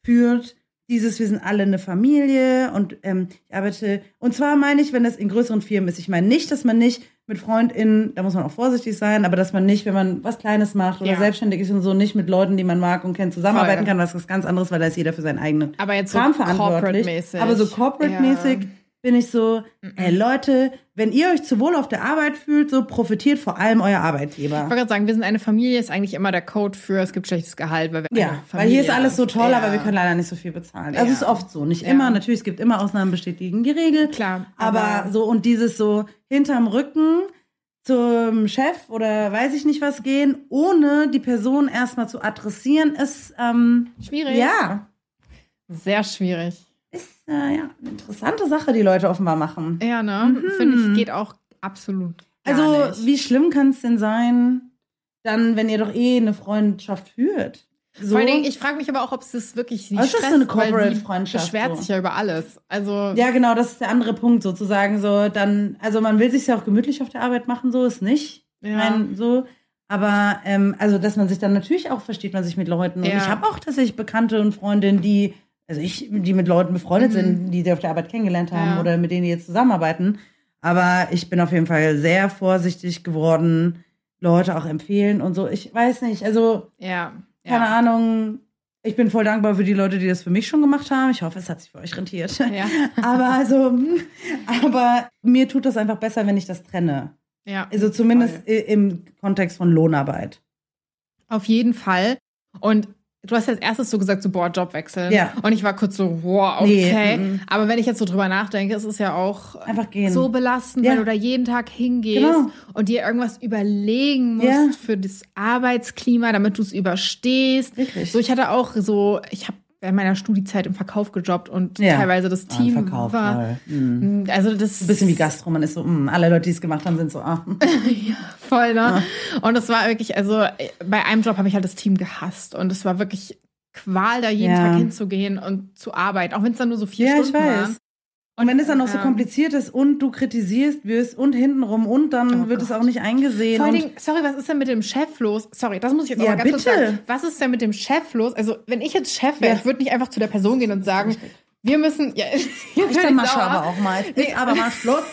führt dieses, wir sind alle eine Familie und ähm, ich arbeite, und zwar meine ich, wenn das in größeren Firmen ist. Ich meine nicht, dass man nicht mit FreundInnen, da muss man auch vorsichtig sein, aber dass man nicht, wenn man was Kleines macht oder ja. selbstständig ist und so, nicht mit Leuten, die man mag und kennt, zusammenarbeiten Voll. kann, was ist ganz anderes, weil da ist jeder für seinen eigenen aber jetzt Kram so verantwortlich. Aber so corporate-mäßig ja bin ich so, mhm. ey Leute, wenn ihr euch zu wohl auf der Arbeit fühlt, so profitiert vor allem euer Arbeitgeber. Ich wollte gerade sagen, wir sind eine Familie, ist eigentlich immer der Code für, es gibt schlechtes Gehalt, weil wir Ja, weil hier ist alles so toll, ja. aber wir können leider nicht so viel bezahlen. Also ja. ist oft so, nicht ja. immer, natürlich, es gibt immer Ausnahmen, bestätigen die Regel. Klar. Aber, aber so, und dieses so hinterm Rücken zum Chef oder weiß ich nicht was gehen, ohne die Person erstmal zu adressieren, ist ähm, schwierig. Ja. Sehr schwierig ist äh, ja eine interessante Sache, die Leute offenbar machen. Ja, ne? Mhm. Finde ich, geht auch absolut. also, nicht. wie schlimm kann es denn sein, dann, wenn ihr doch eh eine Freundschaft führt? So. Vor allen Dingen, ich frage mich aber auch, ob es das wirklich sie Was stresst, ist das eine Corporate-Freundschaft? beschwert so. sich ja über alles. Also ja, genau, das ist der andere Punkt sozusagen. So, dann, also man will sich ja auch gemütlich auf der Arbeit machen, so ist nicht. Ja. Mein, so. Aber ähm, also, dass man sich dann natürlich auch versteht, man sich mit Leuten. Und ja. ich habe auch tatsächlich Bekannte und Freundinnen, die also ich, die mit Leuten befreundet mhm. sind, die sie auf der Arbeit kennengelernt haben ja. oder mit denen die jetzt zusammenarbeiten. Aber ich bin auf jeden Fall sehr vorsichtig geworden, Leute auch empfehlen und so. Ich weiß nicht, also ja, keine ja. Ahnung. Ich bin voll dankbar für die Leute, die das für mich schon gemacht haben. Ich hoffe, es hat sich für euch rentiert. Ja. <laughs> aber also, aber mir tut das einfach besser, wenn ich das trenne. Ja. Also zumindest voll. im Kontext von Lohnarbeit. Auf jeden Fall. Und Du hast als erstes so gesagt, so, boah, Jobwechsel. Ja. Und ich war kurz so, wow, okay. Nee, Aber wenn ich jetzt so drüber nachdenke, ist es ja auch Einfach gehen. so belastend, ja. weil du da jeden Tag hingehst genau. und dir irgendwas überlegen musst ja. für das Arbeitsklima, damit du es überstehst. Wirklich. So, ich hatte auch so, ich habe während meiner Studiezeit im Verkauf gejobbt und ja. teilweise das ah, Team ah, Verkauf, war. Mhm. Also das ein bisschen wie Gastro, man ist so, mh, alle Leute, die es gemacht haben, sind so, ah. <laughs> ja, voll, ne? Ja. Und es war wirklich, also bei einem Job habe ich halt das Team gehasst und es war wirklich Qual, da jeden Tag hinzugehen und zu arbeiten, auch wenn es dann nur so vier Stunden waren. Und wenn es dann noch so kompliziert ist und du kritisierst wirst und hintenrum und dann oh wird Gott. es auch nicht eingesehen. Vor allem, sorry, was ist denn mit dem Chef los? Sorry, das muss ich jetzt ja, auch mal ganz bitte. kurz sagen. Was ist denn mit dem Chef los? Also, wenn ich jetzt Chef wäre, ja. ich würde nicht einfach zu der Person gehen und sagen, wir müssen, ja, <laughs> jetzt ich dann Masche aber auch mal. Ist aber mal Schluss.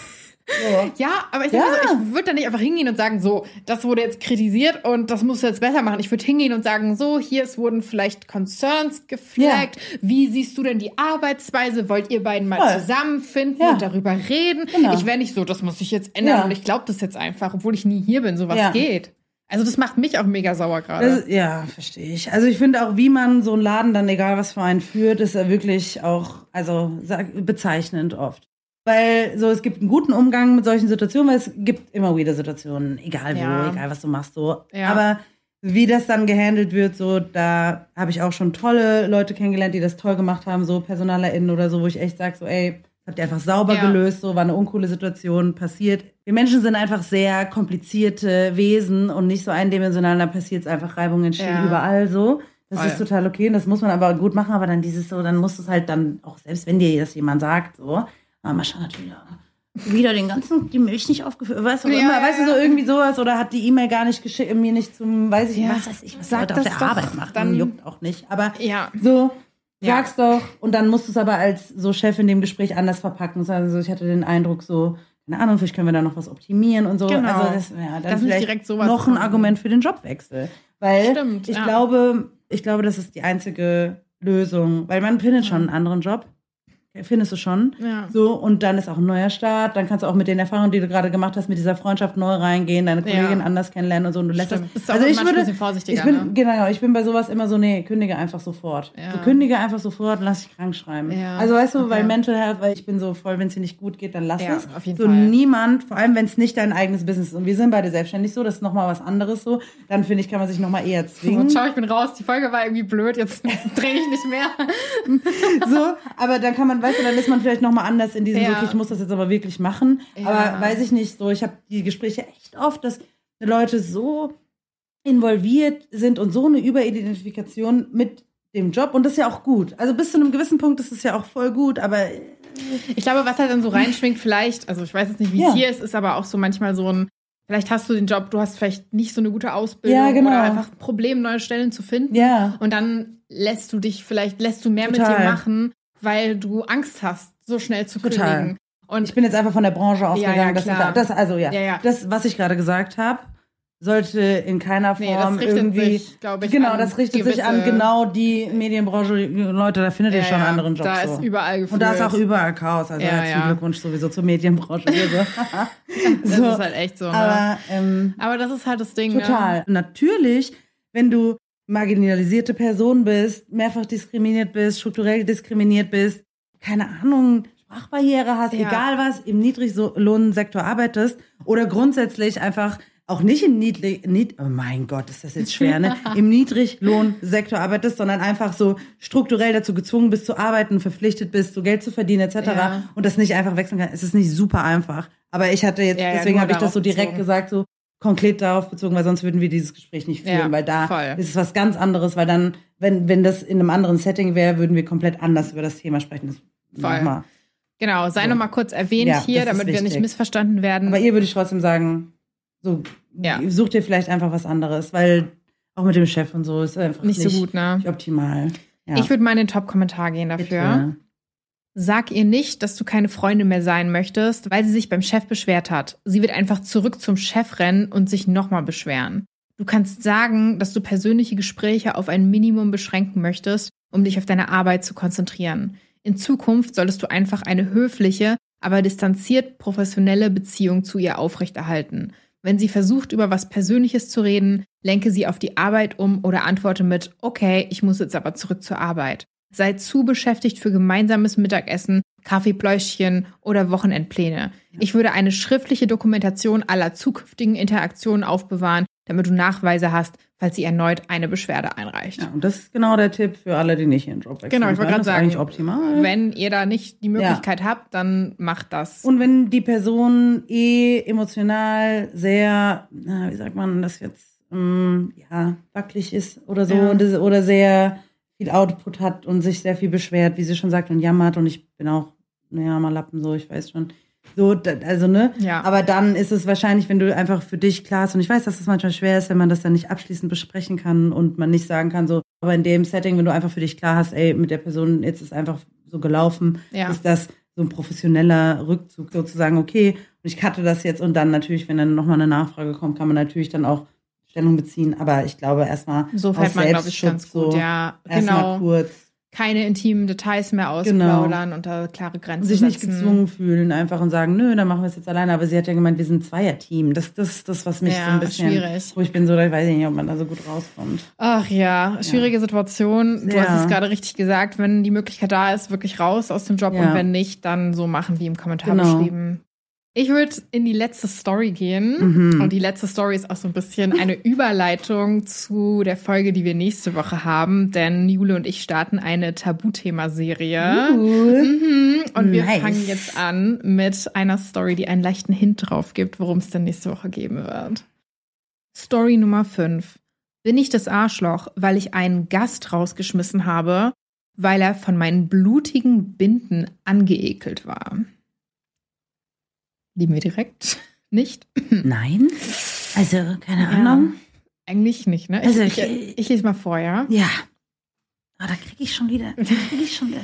So. Ja, aber ich, ja. Also, ich würde da nicht einfach hingehen und sagen, so, das wurde jetzt kritisiert und das musst du jetzt besser machen. Ich würde hingehen und sagen, so, hier es wurden vielleicht Concerns geflaggt. Ja. Wie siehst du denn die Arbeitsweise? Wollt ihr beiden mal Voll. zusammenfinden ja. und darüber reden? Genau. Ich wäre nicht so, das muss ich jetzt ändern und ich glaube das jetzt einfach, obwohl ich nie hier bin, so was geht. Also das macht mich auch mega sauer gerade. Ja, verstehe ich. Also ich finde auch, wie man so einen Laden dann, egal was für einen führt, ist er wirklich auch, also bezeichnend oft. Weil so, es gibt einen guten Umgang mit solchen Situationen, weil es gibt immer wieder Situationen, egal wo, ja. egal was du machst, so. Ja. Aber wie das dann gehandelt wird, so, da habe ich auch schon tolle Leute kennengelernt, die das toll gemacht haben, so PersonalerInnen oder so, wo ich echt sage, so, ey, habt ihr einfach sauber ja. gelöst, so, war eine uncoole Situation, passiert. Wir Menschen sind einfach sehr komplizierte Wesen und nicht so eindimensional, da passiert es einfach Reibung entstehen ja. überall so. Das Voll. ist total okay und das muss man aber gut machen, aber dann dieses so, dann muss es halt dann, auch selbst wenn dir das jemand sagt, so, Ah, Mascha natürlich. wieder den ganzen, die Milch nicht aufgefüllt, weißt du, ja, immer, ja, weißt du, so irgendwie sowas oder hat die E-Mail gar nicht geschickt, mir nicht zum, weiß ich nicht, was weiß ich, was Leute auf der Arbeit macht, dann juckt auch nicht, aber ja. so, sag's doch. Und dann musst du es aber als so Chef in dem Gespräch anders verpacken, also ich hatte den Eindruck so, keine Ahnung, vielleicht können wir da noch was optimieren und so, genau. also das, ja, dann das vielleicht direkt sowas noch ein Argument für den Jobwechsel, weil Stimmt, ich glaube, ich glaube, das ist die einzige Lösung, weil man findet schon einen anderen Job findest du schon. Ja. So, und dann ist auch ein neuer Start. Dann kannst du auch mit den Erfahrungen, die du gerade gemacht hast, mit dieser Freundschaft neu reingehen, deine Kollegin ja. anders kennenlernen und so. Und du lässt das. also ich würde, ich bin, ne? genau, ich bin bei sowas immer so, nee, kündige einfach sofort. Ja. So, kündige einfach sofort, lass dich krank schreiben. Also weißt du, okay. weil Mental Health, weil ich bin so voll, wenn es dir nicht gut geht, dann lass ja, es. Auf jeden so Fall. niemand, vor allem wenn es nicht dein eigenes Business ist. Und wir sind beide selbstständig so, das ist nochmal was anderes so. Dann finde ich, kann man sich nochmal eher zwingen. So, schau, ich bin raus. Die Folge war irgendwie blöd, jetzt <laughs> drehe ich nicht mehr. so, aber dann kann man, weißt du, dann ist man vielleicht nochmal anders in diesem, Ja. wirklich, ich muss das jetzt aber wirklich machen. Ja. Aber weiß ich nicht, so, ich habe die Gespräche echt oft, dass Leute so involviert sind und so eine Überidentifikation mit dem Job und das ist ja auch gut. Also bis zu einem gewissen Punkt ist es ja auch voll gut, aber Ich glaube, was halt dann so reinschwingt, vielleicht, also ich weiß jetzt nicht, wie es Ja. hier ist, ist aber auch so manchmal so ein, vielleicht hast du den Job, du hast vielleicht nicht so eine gute Ausbildung Ja, genau. oder einfach ein Problem, neue Stellen zu finden. ja, Und dann lässt du dich, vielleicht lässt du mehr mit Total. dir machen, weil du Angst hast, so schnell zu Total. kündigen. Und ich bin jetzt einfach von der Branche ausgegangen, ja, klar. das, das also ja, Ja, ja. das was ich gerade gesagt habe, sollte in keiner Form nee, irgendwie sich, ich, Genau, das richtet sich an genau die Medienbranche. Leute, da findet ihr Ja, schon ja, anderen Jobs. Da so. ist überall gefühlt. Und da ist auch überall Chaos. Also Ja, herzlichen ja. Glückwunsch sowieso zur Medienbranche. Hier <laughs> so. Das so. ist halt echt so. Ne? Aber ähm, Aber das ist halt das Ding. total. Ne? Natürlich, wenn du marginalisierte Person bist, mehrfach diskriminiert bist, strukturell diskriminiert bist, keine Ahnung, Sprachbarriere hast, Ja. egal was, im Niedriglohnsektor arbeitest oder grundsätzlich einfach auch nicht im Niedrig, Nied, oh mein Gott, ist das jetzt schwer, ne? <laughs> Im Niedriglohnsektor arbeitest, sondern einfach so strukturell dazu gezwungen bist zu arbeiten, verpflichtet bist, so Geld zu verdienen etc. Ja. und das nicht einfach wechseln kann. Es ist nicht super einfach. Aber ich hatte jetzt, Ja, deswegen habe ich das so direkt bezogen. gesagt, so konkret darauf bezogen, weil sonst würden wir dieses Gespräch nicht führen, Ja, weil da voll. ist es was ganz anderes, weil dann, wenn, wenn das in einem anderen Setting wäre, würden wir komplett anders über das Thema sprechen. Das Voll. nochmal. Genau, sei So. noch mal kurz erwähnt Ja, hier, damit wir nicht missverstanden werden. Aber ihr würde ich trotzdem sagen, so, Ja. such dir vielleicht einfach was anderes, weil auch mit dem Chef und so ist einfach nicht, nicht, so gut, ne? nicht optimal. Ja. Ich würde mal in den Top-Kommentar gehen dafür. Bitte. Sag ihr nicht, dass du keine Freundin mehr sein möchtest, weil sie sich beim Chef beschwert hat. Sie wird einfach zurück zum Chef rennen und sich nochmal beschweren. Du kannst sagen, dass du persönliche Gespräche auf ein Minimum beschränken möchtest, um dich auf deine Arbeit zu konzentrieren. In Zukunft solltest du einfach eine höfliche, aber distanziert professionelle Beziehung zu ihr aufrechterhalten. Wenn sie versucht, über was Persönliches zu reden, lenke sie auf die Arbeit um oder antworte mit, okay, ich muss jetzt aber zurück zur Arbeit. Sei zu beschäftigt für gemeinsames Mittagessen, Kaffeepläuschchen oder Wochenendpläne. Ich würde eine schriftliche Dokumentation aller zukünftigen Interaktionen aufbewahren, damit du Nachweise hast, falls sie erneut eine Beschwerde einreicht. Ja, und das ist genau der Tipp für alle, die nicht ihren Job wechseln. Genau, ich wollte gerade sagen, eigentlich optimal. Wenn ihr da nicht die Möglichkeit habt, dann macht das. Und wenn die Person eh emotional sehr, na, wie sagt man das jetzt, ähm, ja, wackelig ist oder so Ja. oder sehr viel Output hat und sich sehr viel beschwert, wie sie schon sagt, und jammert und ich bin auch, naja, mal Lappen so, ich weiß schon. So, also, ne? Ja. Aber dann ist es wahrscheinlich, wenn du einfach für dich klar ist, und ich weiß, dass es manchmal schwer ist, wenn man das dann nicht abschließend besprechen kann und man nicht sagen kann, so, aber in dem Setting, wenn du einfach für dich klar hast, ey, mit der Person, jetzt ist einfach so gelaufen, Ja. ist das so ein professioneller Rückzug, sozusagen, okay, und ich cutte das jetzt und dann natürlich, wenn dann nochmal eine Nachfrage kommt, kann man natürlich dann auch Stellung beziehen, aber ich glaube erstmal so fällt man, glaube ich, ganz gut. so ja, genau. kurz Keine intimen Details mehr ausplaudern und da klare Grenzen sich nicht setzen. gezwungen fühlen, einfach und sagen, nö, dann machen wir es jetzt alleine. Aber sie hat ja gemeint, wir sind ein Zweier-Team. Das, das ist das, was mich Ja, so ein bisschen, schwierig. wo ich bin so, da weiß ich nicht, ob man da so gut rauskommt. Ach ja, schwierige Situation. Du Ja. hast es gerade richtig gesagt. Wenn die Möglichkeit da ist, wirklich raus aus dem Job Ja. und wenn nicht, dann so machen wie im Kommentar Genau. beschrieben. Ich würde in die letzte Story gehen. Mhm. Und die letzte Story ist auch so ein bisschen eine <laughs> Überleitung zu der Folge, die wir nächste Woche haben. Denn Jule und ich starten eine Tabuthema-Serie. Cool. Mhm. Und wir Nice. fangen jetzt an mit einer Story, die einen leichten Hint drauf gibt, worum es denn nächste Woche geben wird. Story Nummer 5. Bin ich das Arschloch, weil ich einen Gast rausgeschmissen habe, weil er von meinen blutigen Binden angeekelt war? Lieben wir direkt? <laughs> Nicht? <clears throat> Nein. Also, keine Ahnung. Eigentlich nicht, ne? Ich, Also, ich, ich- ich, lese mal vor, ja. Ja. Ah, da kriege ich schon wieder. Da kriege ich schon wieder.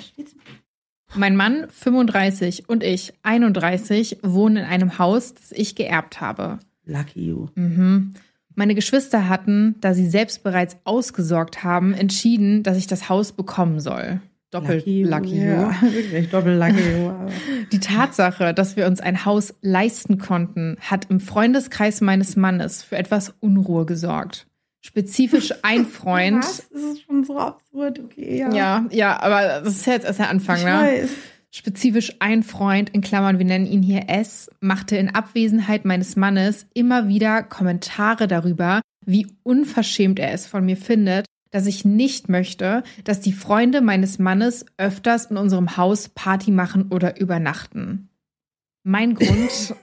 Mein Mann, 35, und ich, 31, wohnen in einem Haus, das ich geerbt habe. Lucky you. Mhm. Meine Geschwister hatten, da sie selbst bereits ausgesorgt haben, entschieden, dass ich das Haus bekommen soll. Doppelt lucky, you. Ja, <laughs> wirklich, doppelt lucky <laughs> Die Tatsache, dass wir uns ein Haus leisten konnten, hat im Freundeskreis meines Mannes für etwas Unruhe gesorgt. Spezifisch ein <laughs> Freund. Was? Das ist schon so absurd, okay, ja. Ja, ja, aber das ist jetzt erst der Anfang, ich ne? weiß. Spezifisch ein Freund, in Klammern, wir nennen ihn hier S, machte in Abwesenheit meines Mannes immer wieder Kommentare darüber, wie unverschämt er es von mir findet, dass ich nicht möchte, dass die Freunde meines Mannes öfters in unserem Haus Party machen oder übernachten. Mein <laughs> Grund,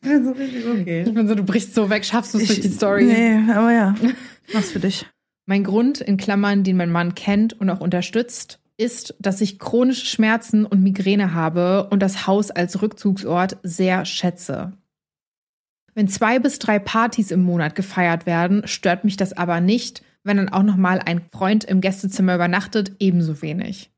Ich bin so richtig okay. ich bin so, du brichst so weg, schaffst du es durch die Story. Nee, aber ja. <laughs> Mach's für dich. Mein Grund, in Klammern, den mein Mann kennt und auch unterstützt, ist, dass ich chronische Schmerzen und Migräne habe und das Haus als Rückzugsort sehr schätze. Wenn zwei bis drei Partys im Monat gefeiert werden, stört mich das aber nicht, wenn dann auch noch mal ein Freund im Gästezimmer übernachtet, ebenso wenig.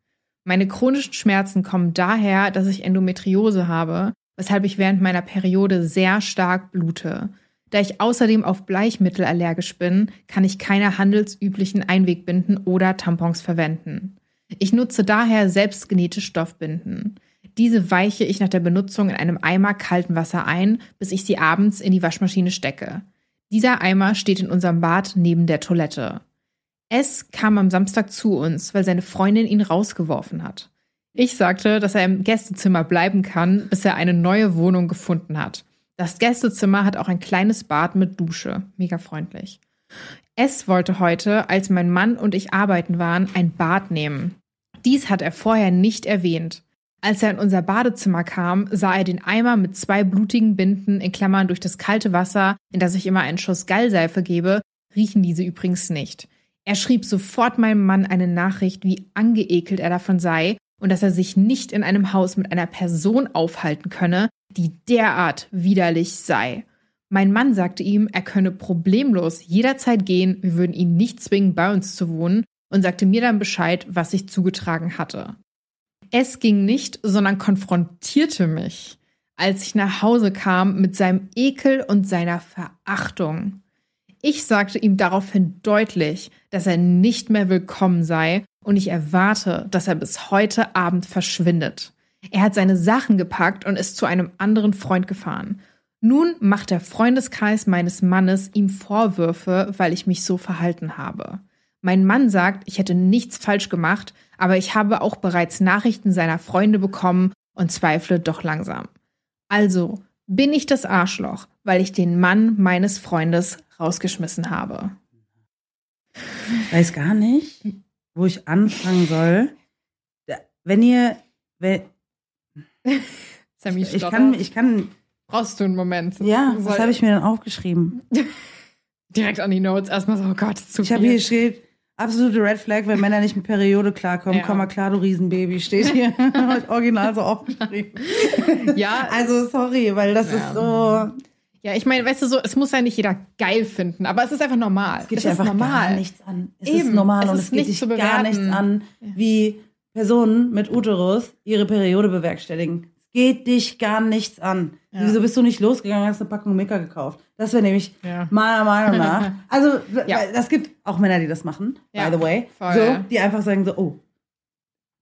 Meine chronischen Schmerzen kommen daher, dass ich Endometriose habe, weshalb ich während meiner Periode sehr stark blute. Da ich außerdem auf Bleichmittel allergisch bin, kann ich keine handelsüblichen Einwegbinden oder Tampons verwenden. Ich nutze daher selbstgenähte Stoffbinden. Diese weiche ich nach der Benutzung in einem Eimer kalten Wasser ein, bis ich sie abends in die Waschmaschine stecke. Dieser Eimer steht in unserem Bad neben der Toilette. S kam am Samstag zu uns, weil seine Freundin ihn rausgeworfen hat. Ich sagte, dass er im Gästezimmer bleiben kann, bis er eine neue Wohnung gefunden hat. Das Gästezimmer hat auch ein kleines Bad mit Dusche. Mega freundlich. S wollte heute, als mein Mann und ich arbeiten waren, ein Bad nehmen. Dies hat er vorher nicht erwähnt. Als er in unser Badezimmer kam, sah er den Eimer mit zwei blutigen Binden in Klammern durch das kalte Wasser, in das ich immer einen Schuss Gallseife gebe, riechen diese übrigens nicht. Er schrieb sofort meinem Mann eine Nachricht, wie angeekelt er davon sei und dass er sich nicht in einem Haus mit einer Person aufhalten könne, die derart widerlich sei. Mein Mann sagte ihm, er könne problemlos jederzeit gehen, wir würden ihn nicht zwingen, bei uns zu wohnen, und sagte mir dann Bescheid, was sich zugetragen hatte. Es ging nicht, sondern konfrontierte mich, als ich nach Hause kam mit seinem Ekel und seiner Verachtung. Ich sagte ihm daraufhin deutlich, dass er nicht mehr willkommen sei und ich erwarte, dass er bis heute Abend verschwindet. Er hat seine Sachen gepackt und ist zu einem anderen Freund gefahren. Nun macht der Freundeskreis meines Mannes ihm Vorwürfe, weil ich mich so verhalten habe. Mein Mann sagt, ich hätte nichts falsch gemacht, aber ich habe auch bereits Nachrichten seiner Freunde bekommen und zweifle doch langsam. Also bin ich das Arschloch, weil ich den Mann meines Freundes rausgeschmissen habe. Weiß gar nicht, wo ich anfangen soll. Wenn ihr, wenn, <laughs> Sammy, ich kann, ich kann, Brauchst du einen Moment? ja, was habe ich mir dann aufgeschrieben? <laughs> direkt an die Notes erstmal so, oh Gott, ist zu Ich habe hier steht, absolute Red Flag, wenn Männer nicht mit Periode klarkommen. Ja. Komm mal klar, du Riesenbaby, steht hier. <laughs> Original so aufgeschrieben. ja, Also, sorry, weil das Ja. ist so, ja, ich meine, weißt du so, es muss ja nicht jeder geil finden, aber es ist einfach normal. es geht es einfach normal. gar nichts an. Es Eben, ist normal es und ist es geht nicht dich gar nichts an, wie Personen mit Uterus ihre Periode bewerkstelligen. Es geht dich gar nichts an. Ja. Wieso bist du nicht losgegangen, hast eine Packung Mika gekauft? Das wäre nämlich Ja. meiner Meinung nach. <laughs> Also, Ja. das gibt auch Männer, die das machen, Ja, by the way. voll. So, die einfach sagen so, oh.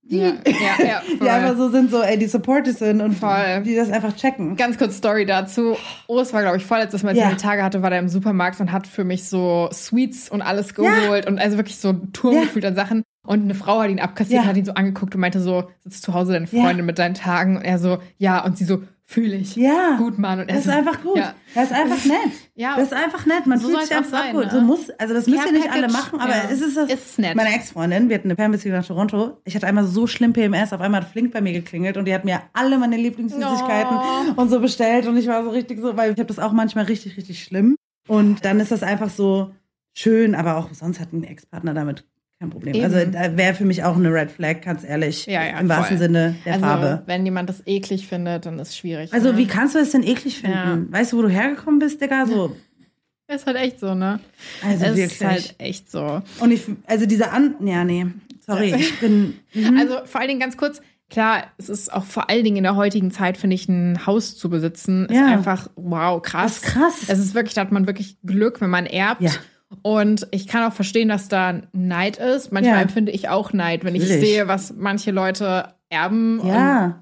Die, Ja, ja, ja, <laughs> die einfach so sind, so, ey, die Supporters sind und Voll. die das einfach checken. Ganz kurz Story dazu. Urs war, glaube ich, vorletztes Mal, als Ja. ich die Tage hatte, war der im Supermarkt und hat für mich so Sweets und alles geholt und also wirklich so ein Turm Ja. gefühlt an Sachen. Und eine Frau hat ihn abkassiert Ja. und hat ihn so angeguckt und meinte so, sitzt zu Hause deine Ja. Freundin mit deinen Tagen? Und er so, ja. Und sie so, fühle ich. Ja. Gut, Mann. Und er Das ist einfach gut. Ja. Das ist einfach <laughs> nett. Ja. Das ist einfach nett. Man So fühlt sich einfach sein, gut. ne? So muss, also das müssen Care ja nicht alle machen, aber ja. es ist das. Ist nett. Meine Ex-Freundin, wir hatten eine Fernbeziehung nach Toronto. Ich hatte einmal so schlimm PMS, auf einmal hat Flink bei mir geklingelt und die hat mir alle meine Lieblingssüßigkeiten Oh. und so bestellt und ich war so richtig so, weil ich habe das auch manchmal richtig, richtig schlimm. Und dann ist das einfach so schön, aber auch sonst hat ein Ex-Partner damit kein Problem. Eben. Also wäre für mich auch eine Red Flag, ganz ehrlich. Ja, ja, Im wahrsten Sinne der also, Farbe. Wenn jemand das eklig findet, dann ist es schwierig. Also ne? wie kannst du das denn eklig finden? Ja. Weißt du, wo du hergekommen bist, Digga? So. <laughs> Ist halt echt so, ne? Also es wirklich. ist halt echt so. Und ich, also diese An, ja, nee, sorry, ich bin. <laughs> Mhm. Also vor allen Dingen ganz kurz, klar, es ist auch vor allen Dingen in der heutigen Zeit, finde ich, ein Haus zu besitzen, ist einfach, wow, krass. Das ist krass. Es ist wirklich, da hat man wirklich Glück, wenn man erbt. Ja. Und ich kann auch verstehen, dass da Neid ist. Manchmal Ja. empfinde ich auch Neid, wenn ich Natürlich. sehe, was manche Leute erben Ja, und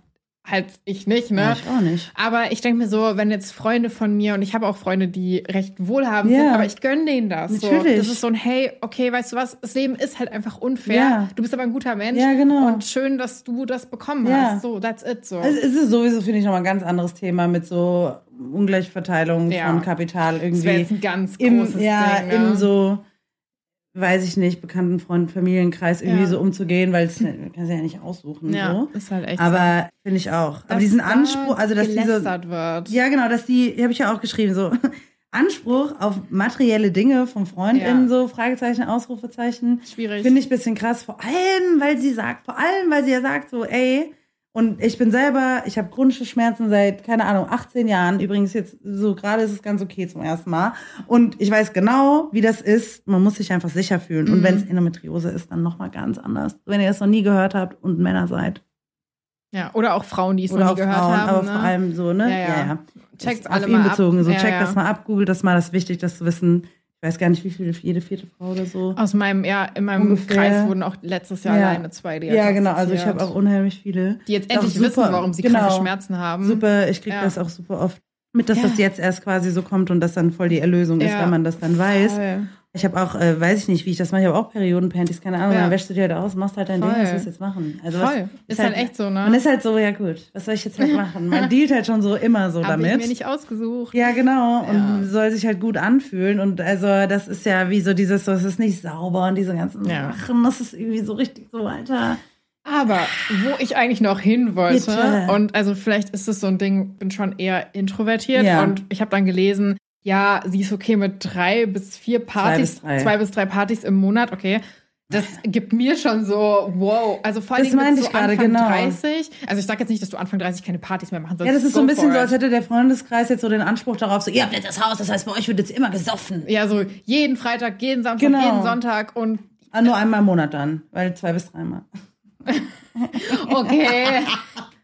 halt ich nicht, ne? ja ich auch nicht. Aber ich denke mir so, wenn jetzt Freunde von mir, und ich habe auch Freunde, die recht wohlhabend Ja. sind, aber ich gönne denen das. So. Natürlich. Das ist so ein, hey, okay, weißt du was, das Leben ist halt einfach unfair. Ja. Du bist aber ein guter Mensch. Ja, genau. Und schön, dass du das bekommen Ja. hast. So, that's it. So. Also es ist sowieso, finde ich, nochmal ein ganz anderes Thema mit so Ungleichverteilung Ja. von Kapital das wäre jetzt irgendwie. ein ganz Im, großes ja, Ding. Ne? im so, weiß ich nicht, bekannten Freund, Familienkreis irgendwie Ja. so umzugehen, weil es kann sie ja nicht aussuchen. ja, So. ist halt echt so. Aber finde ich auch. Aber Dass diesen da Anspruch, also dass diese. gelästert wird. Ja, genau, dass die, habe ich ja auch geschrieben, so <laughs> Anspruch auf materielle Dinge von FreundInnen, Ja. so Fragezeichen, Ausrufezeichen. Schwierig. Finde ich ein bisschen krass, vor allem, weil sie sagt, vor allem, weil sie ja sagt, so, ey, und ich bin selber, ich habe chronische Schmerzen seit, keine Ahnung, 18 Jahren. Übrigens jetzt, so gerade ist es ganz okay zum ersten Mal. Und ich weiß genau, wie das ist. Man muss sich einfach sicher fühlen. Und Mhm. wenn es Endometriose ist, dann nochmal ganz anders. Wenn ihr das noch nie gehört habt und Männer seid. ja, oder auch Frauen, die es noch nie gehört Frauen, haben. aber ne? vor allem so, ne? Ja, ja. Checkt's Ist alle auf ihn mal bezogen. ab. So, Ja, check ja. das mal ab, googelt das mal, das ist wichtig, das zu wissen. Ich weiß gar nicht, wie viele, jede vierte Frau oder so. Aus meinem, ja, in meinem Ungefähr. Kreis wurden auch letztes Jahr Ja. alleine zwei Ja, genau. Also ich habe auch unheimlich viele. Die jetzt endlich super. wissen, warum sie Genau. kranke Schmerzen haben. Super, ich kriege Ja. das auch super oft mit, dass Ja. das jetzt erst quasi so kommt und das dann voll die Erlösung ist, wenn man das dann weiß. Voll. Ich habe auch, äh, weiß ich nicht, wie ich das mache, ich habe auch Periodenpanties, keine Ahnung, Ja. dann wäschst du dir halt aus, machst halt dein Ding, Voll. was willst du jetzt machen? Also was, Voll. Ist halt echt so, ne? Man ist halt so, ja gut, was soll ich jetzt halt machen? Man <laughs> dealt halt schon so immer so Hab ich damit. mir nicht ausgesucht. Ja, genau. Ja. Und soll sich halt gut anfühlen. Und also, das ist ja wie so dieses, so, es ist nicht sauber und diese ganzen Ja. Sachen. Das ist irgendwie so richtig so, Alter. Aber wo ich eigentlich noch hin wollte, Bitte. und also vielleicht ist es so ein Ding, bin schon eher introvertiert Ja. und ich habe dann gelesen, ja, sie ist okay mit drei bis vier Partys, bis drei. zwei bis drei Partys im Monat, okay. Das <laughs> gibt mir schon so, wow. Also vor allem mit so Anfang genau. 30. Also ich sage jetzt nicht, dass du Anfang 30 keine Partys mehr machen sollst. Ja, das ist so ein bisschen so, als hätte der Freundeskreis jetzt so den Anspruch darauf, so, ihr habt jetzt das Haus, das heißt, bei euch wird jetzt immer gesoffen. Ja, so jeden Freitag, jeden Samstag, Genau. jeden Sonntag und Ah, nur einmal im Monat dann, weil zwei bis dreimal. <laughs> okay. <laughs>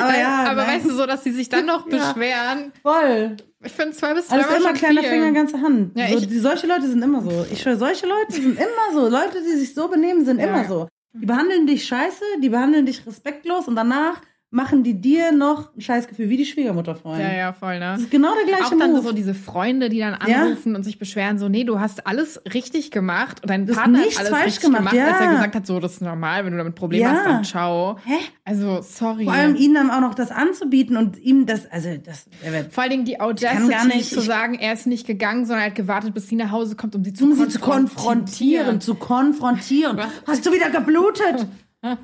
Aber ja, aber weißt du so, dass sie sich dann noch Ja. beschweren? voll. Ich finde zwei bis drei Alles immer kleiner viel. Finger, ganze Hand. Ja, so, die, solche Leute sind immer so. Ich schwöre, solche Leute sind immer so. Leute, die sich so benehmen, sind Ja. immer so. Die behandeln dich scheiße, die behandeln dich respektlos und danach machen die dir noch ein Scheißgefühl, wie die Schwiegermutter vorhin. Ja, ja, voll, ne? Das ist genau der gleiche Auch dann Move. so diese Freunde, die dann Ja. anrufen und sich beschweren, so, nee, du hast alles richtig gemacht und dein Du hast Partner hat alles falsch richtig gemacht, gemacht, ja. als er gesagt hat, so, das ist normal, wenn du damit Probleme Ja. hast, dann ciao. Hä? Also, sorry. Vor allem ihnen dann auch noch das anzubieten und ihm das, also das, er wird Vor allen Dingen die Audacity gar nicht- zu sagen, er ist nicht gegangen, sondern er hat gewartet, bis sie nach Hause kommt, um sie zu um sie zu konfrontieren. konfrontieren, zu konfrontieren. Hast du wieder geblutet? <laughs> Das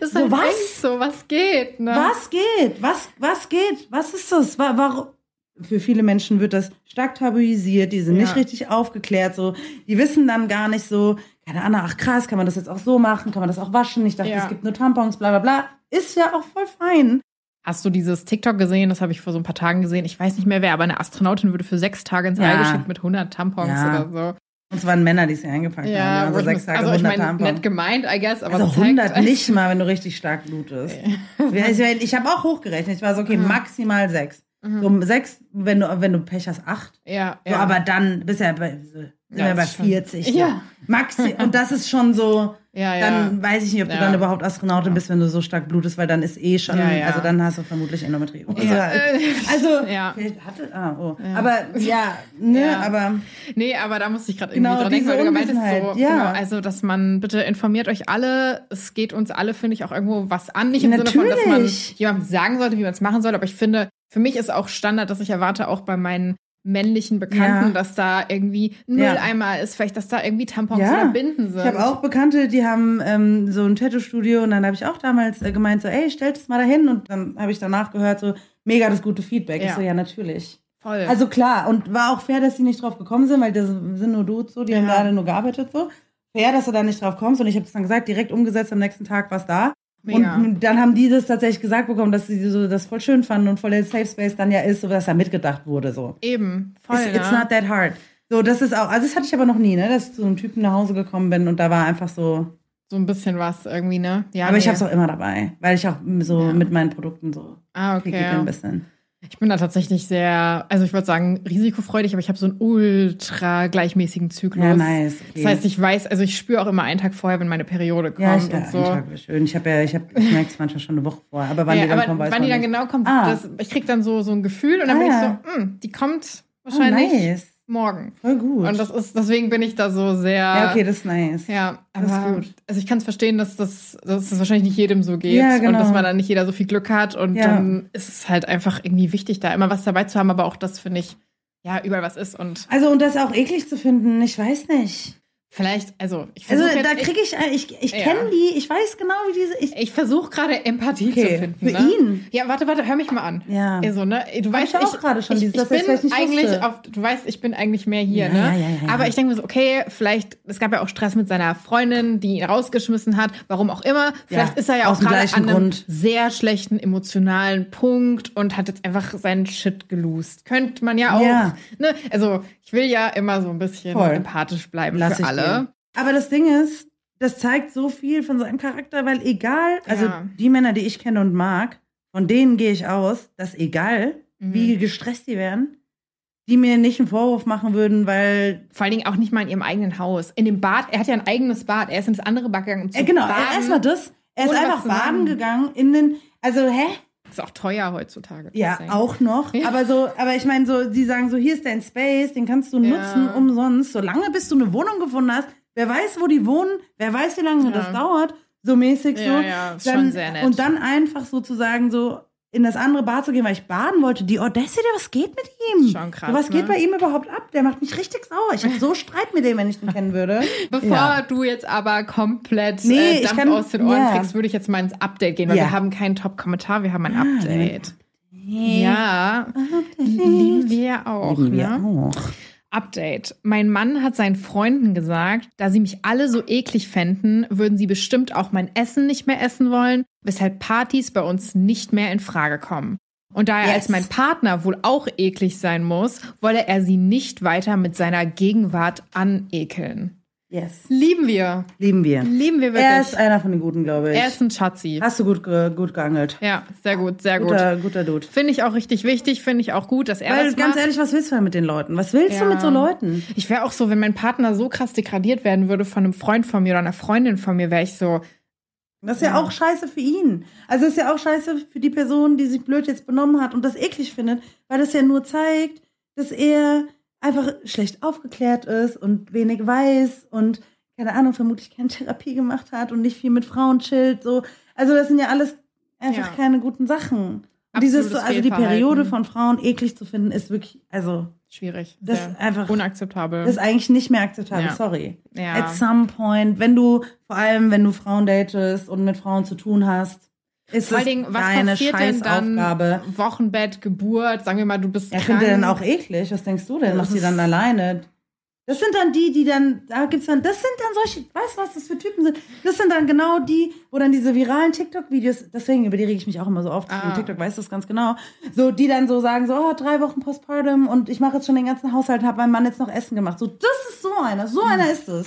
ist So, halt was? so, was geht, ne? Was geht? Was, was geht? Was ist das? Wa- Warum? Für viele Menschen wird das stark tabuisiert, die sind Ja. nicht richtig aufgeklärt, so. Die wissen dann gar nicht so, keine Ahnung, ach krass, kann man das jetzt auch so machen? Kann man das auch waschen? Ich dachte, Ja. es gibt nur Tampons, bla, bla, bla. Ist ja auch voll fein. Hast du dieses TikTok gesehen? Das habe ich vor so ein paar Tagen gesehen. Ich weiß nicht mehr wer, aber eine Astronautin wurde für sechs Tage ins Ja. All geschickt mit 100 Tampons Ja. oder Und es waren Männer, die sie eingepackt so. haben. Also sechs Tage, also ich 100 meine, nett gemeint, I guess, aber Also zeigt 100 nicht mal, wenn du richtig stark blutest. <laughs> Ja, Ich, habe auch hochgerechnet. Ich war so, okay, Mhm. maximal sechs. So um sechs, wenn du, wenn du Pech hast, acht. Ja, So, ja. aber dann bist du ja bei, so, sind Ja, wir bei ist schon- 40. so. Ja. Maxi und das ist schon so, ja, ja. dann weiß ich nicht, ob du Ja. dann überhaupt Astronautin bist, wenn du so stark blutest, weil dann ist eh schon, also dann hast du vermutlich Endometriose. Ja. Also, <laughs> Ja. vielleicht hatte, ah, oh. Aber ja, ne, Ja. aber Nee, aber da musste ich gerade irgendwie Genau, dran denken, weil du gemeint hast, so, Unwissenheit, ja. genau, also dass man bitte informiert euch alle, es geht uns alle, finde ich, auch irgendwo was an. Nicht im Sinne von, dass man Natürlich. jemandem sagen sollte, wie man es machen soll, aber ich finde, für mich ist auch Standard, dass ich erwarte, auch bei meinen männlichen Bekannten, Ja. dass da irgendwie ein Ja. Mülleimer ist, vielleicht, dass da irgendwie Tampons Ja. oder Binden sind. ich habe auch Bekannte, die haben ähm, so ein Tattoo-Studio und dann habe ich auch damals äh, gemeint, so, ey, stellt es mal dahin und dann habe ich danach gehört, so, mega das gute Feedback. Ich Ja. so, ja, natürlich. Voll. Also klar, und war auch fair, dass sie nicht drauf gekommen sind, weil das sind nur Dudes so, die haben Ja. gerade nur gearbeitet so. fair, dass du da nicht drauf kommst. Und ich habe es dann gesagt, direkt umgesetzt, am nächsten Tag war es da. Mega. Und dann haben die das tatsächlich gesagt bekommen, dass sie so das voll schön fanden und voll der Safe Space dann ja ist, so dass da mitgedacht wurde. So. Eben, voll. It's, it's ne? not that hard. So, das ist auch, also das hatte ich aber noch nie, ne, dass ich zu einem Typen nach Hause gekommen bin und da war einfach so. so ein bisschen was irgendwie, ne? Ja, aber ich nee. habe es auch immer dabei, weil ich auch so Ja. mit meinen Produkten so Ah, okay. ein bisschen. Ich bin da tatsächlich sehr, also ich würde sagen, risikofreudig, aber ich habe so einen ultra gleichmäßigen Zyklus. Ja, nice. Okay. Das heißt, ich weiß, also ich spüre auch immer einen Tag vorher, wenn meine Periode kommt ja, ich, und so. Tag schön. Ich habe ja, ich, hab, ich <laughs> merke es manchmal schon eine Woche vorher, aber wann ja, die dann kommt, weiß wann die dann nicht. genau kommt, Ah. das, ich krieg dann so, so ein Gefühl und dann Ah, bin ich so, hm, die kommt Oh, wahrscheinlich nice. Morgen. Voll gut. Und das ist, deswegen bin ich da so sehr. ja, okay, das ist nice. Ja, Das ist aber gut. also ich kann es verstehen, dass das, dass das wahrscheinlich nicht jedem so geht Ja, und genau. dass man dann nicht jeder so viel Glück hat und Ja. dann ist es halt einfach irgendwie wichtig, da immer was dabei zu haben, aber auch das finde ich ja überall was ist und Also, und das auch eklig zu finden, ich weiß nicht. Vielleicht, also ich Also, da kriege ich, ich, ich Ja. kenne die, ich weiß genau, wie diese, ich, ich, ich versuche gerade Empathie Okay, zu finden. für ne? ihn. Ja, warte, warte, hör mich mal an. ja. Also, ne, du Hab weißt ich auch gerade schon, ich, dieses, ich ich bin eigentlich auf, du weißt, ich bin eigentlich mehr hier, Ja, ne? ja, ja, ja, ja. Aber ich denke mir so, okay, vielleicht, es gab ja auch Stress mit seiner Freundin, die ihn rausgeschmissen hat, warum auch immer. Vielleicht Ja, ist er ja auch gerade an einem Grund. sehr schlechten emotionalen Punkt und hat jetzt einfach seinen Shit gelost. Könnte man ja auch, Ja. ne? Also, ich will ja immer so ein bisschen Voll. empathisch bleiben Lass für ich alle. Dir. Aber das Ding ist, das zeigt so viel von seinem Charakter, weil egal, also Ja. die Männer, die ich kenne und mag, von denen gehe ich aus, dass egal, Mhm. wie gestresst die wären, die mir nicht einen Vorwurf machen würden, weil Vor allen Dingen auch nicht mal in ihrem eigenen Haus. In dem Bad, er hat ja ein eigenes Bad. Er ist ins andere Bad gegangen, um zu äh, genau, erstmal das, er ist einfach baden gegangen in den, also hä? Ist auch teuer heutzutage. Ja, deswegen. auch noch. Ja. Aber so, aber ich meine, so, die sagen so, hier ist dein Space, den kannst du Ja. nutzen umsonst, solange bis du eine Wohnung gefunden hast. Wer weiß, wo die wohnen, wer weiß, wie lange Ja. das dauert, so mäßig so. Ja, ja, ist schon sehr nett. Und dann einfach sozusagen so in das andere Bad zu gehen, weil ich baden wollte. Die Audacity, was geht mit ihm? Schon krass, was ne? geht bei ihm überhaupt ab? Der macht mich richtig sauer. Ich habe so Streit mit dem, wenn ich den kennen würde. <laughs> Bevor Ja. du jetzt aber komplett Nee, äh, Dampf kann- aus den Ohren ja. kriegst, würde ich jetzt mal ins Update gehen, weil Ja. wir haben keinen Top-Kommentar, wir haben ein Ah, Update. Ja, lieben wir auch. Lieben wir ne? auch. Update. Mein Mann hat seinen Freunden gesagt, da sie mich alle so eklig fänden, würden sie bestimmt auch mein Essen nicht mehr essen wollen, weshalb Partys bei uns nicht mehr in Frage kommen. Und da er Yes. als mein Partner wohl auch eklig sein muss, wolle er sie nicht weiter mit seiner Gegenwart anekeln. Yes. Lieben wir. Lieben wir. Lieben wir wirklich. Er ist einer von den Guten, glaube ich. Er ist ein Schatzi. Hast du gut, gut geangelt. Ja, sehr gut, sehr gut. Guter, guter Dude. Finde ich auch richtig wichtig, finde ich auch gut, dass er Weil das ganz macht. ehrlich, was willst du denn mit den Leuten? Was willst Ja. du mit so Leuten? Ich wäre auch so, wenn mein Partner so krass degradiert werden würde von einem Freund von mir oder einer Freundin von mir, wäre ich so, Das ist ja. Ja. auch scheiße für ihn. Also ist ja auch scheiße für die Person, die sich blöd jetzt benommen hat und das eklig findet, weil das ja nur zeigt, dass er einfach schlecht aufgeklärt ist und wenig weiß und keine Ahnung, vermutlich keine Therapie gemacht hat und nicht viel mit Frauen chillt. So. Also das sind ja alles einfach Ja. keine guten Sachen. Und dieses so, also die. Periode von Frauen eklig zu finden, ist wirklich, also schwierig. Das ist einfach- unakzeptabel. das ist eigentlich nicht mehr akzeptabel, Ja. sorry. ja. At some point, wenn du, vor allem wenn du Frauen datest und mit Frauen zu tun hast, ist Vor allen Dingen, was deine passiert denn dann? Scheißaufgabe. Wochenbett, Geburt, sagen wir mal, du bist Ja, krank. ihr dann auch eklig? Was denkst du denn? Das Macht die dann alleine? Das sind dann die, die dann, da gibt's dann, das sind dann solche, weißt du, was das für Typen sind? Das sind dann genau die, wo dann diese viralen TikTok-Videos, deswegen über die rege ich mich auch immer so auf, Ah. TikTok weiß das ganz genau, so, die dann so sagen, so, oh, drei Wochen Postpartum und ich mache jetzt schon den ganzen Haushalt, habe meinem Mann jetzt noch Essen gemacht. So, das ist so einer, so einer ist es.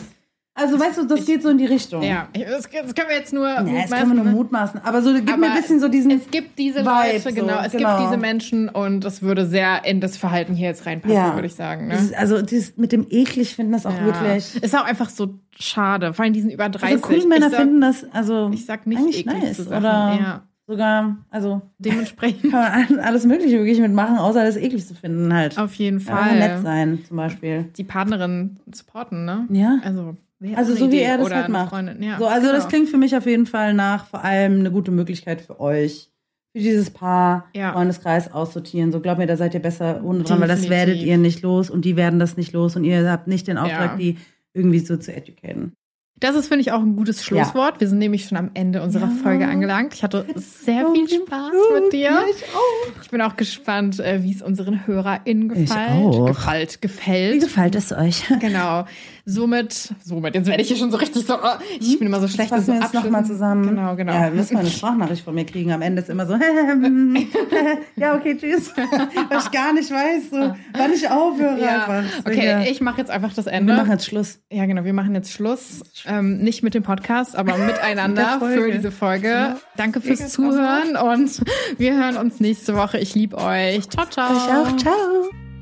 Also, weißt du, das geht so in die Richtung. Ja, ich- das, das können wir jetzt nur. Ja, das mutmaßen, können wir nur ne? mutmaßen. Aber so, gib mir ein Aber bisschen so diesen. Es gibt diese Vibe, Leute, so, genau. Es genau. gibt diese Menschen und es würde sehr in das Verhalten hier jetzt reinpassen, Ja. würde ich sagen. Ne? dieses, also, dieses mit dem eklig finden das auch Ja. wirklich. Ist auch einfach so schade. Vor allem diesen über 30. Also, coole Männer ich sag, finden das, also, Ich sag nicht eklig nice. zu Sachen. Oder Ja, sogar, also, dementsprechend kann man alles Mögliche wirklich mitmachen, außer alles eklig zu finden halt. auf jeden Ja, Fall nett sein, zum Beispiel. die Partnerin supporten, ne? Ja. Also, Also so eine wie Idee. er das halt macht. Ja, So, also das genau. klingt für mich auf jeden Fall nach vor allem eine gute Möglichkeit für euch, für dieses Paar, Ja. Freundeskreis aussortieren. So glaub mir, da seid ihr besser ohne dran, weil das werdet ihr nicht los und die werden das nicht los und ihr habt nicht den Auftrag, Ja. die irgendwie so zu educaten. Das ist, finde ich, auch ein gutes Schlusswort. Wir sind nämlich schon am Ende unserer Ja. Folge angelangt. Ich hatte sehr viel Spaß mit dir. Ja, ich auch. Ich bin auch gespannt, äh, wie es unseren HörerInnen Ich gefällt. auch. Gefällt, Wie gefällt. gefällt es euch? Genau. Somit, somit, jetzt werde ich hier schon so richtig so, oh, ich bin immer so schlecht. Fassen wir jetzt nochmal zusammen. Genau, genau. Ja, müssen wir eine Sprachnachricht von mir kriegen. Am Ende ist immer so, <laughs> ja, okay, tschüss. <laughs> Weil ich gar nicht weiß, so, wann ich aufhöre Ja. einfach. Okay, Ja. ich mache jetzt einfach das Ende. wir machen jetzt Schluss. Ja, genau. Wir machen jetzt Schluss. Ähm, nicht mit dem Podcast, aber <laughs> miteinander für diese Folge. Ja. Danke fürs Mega Zuhören und wir hören uns nächste Woche. Ich liebe euch. Ciao, ciao. Ich auch. Ciao.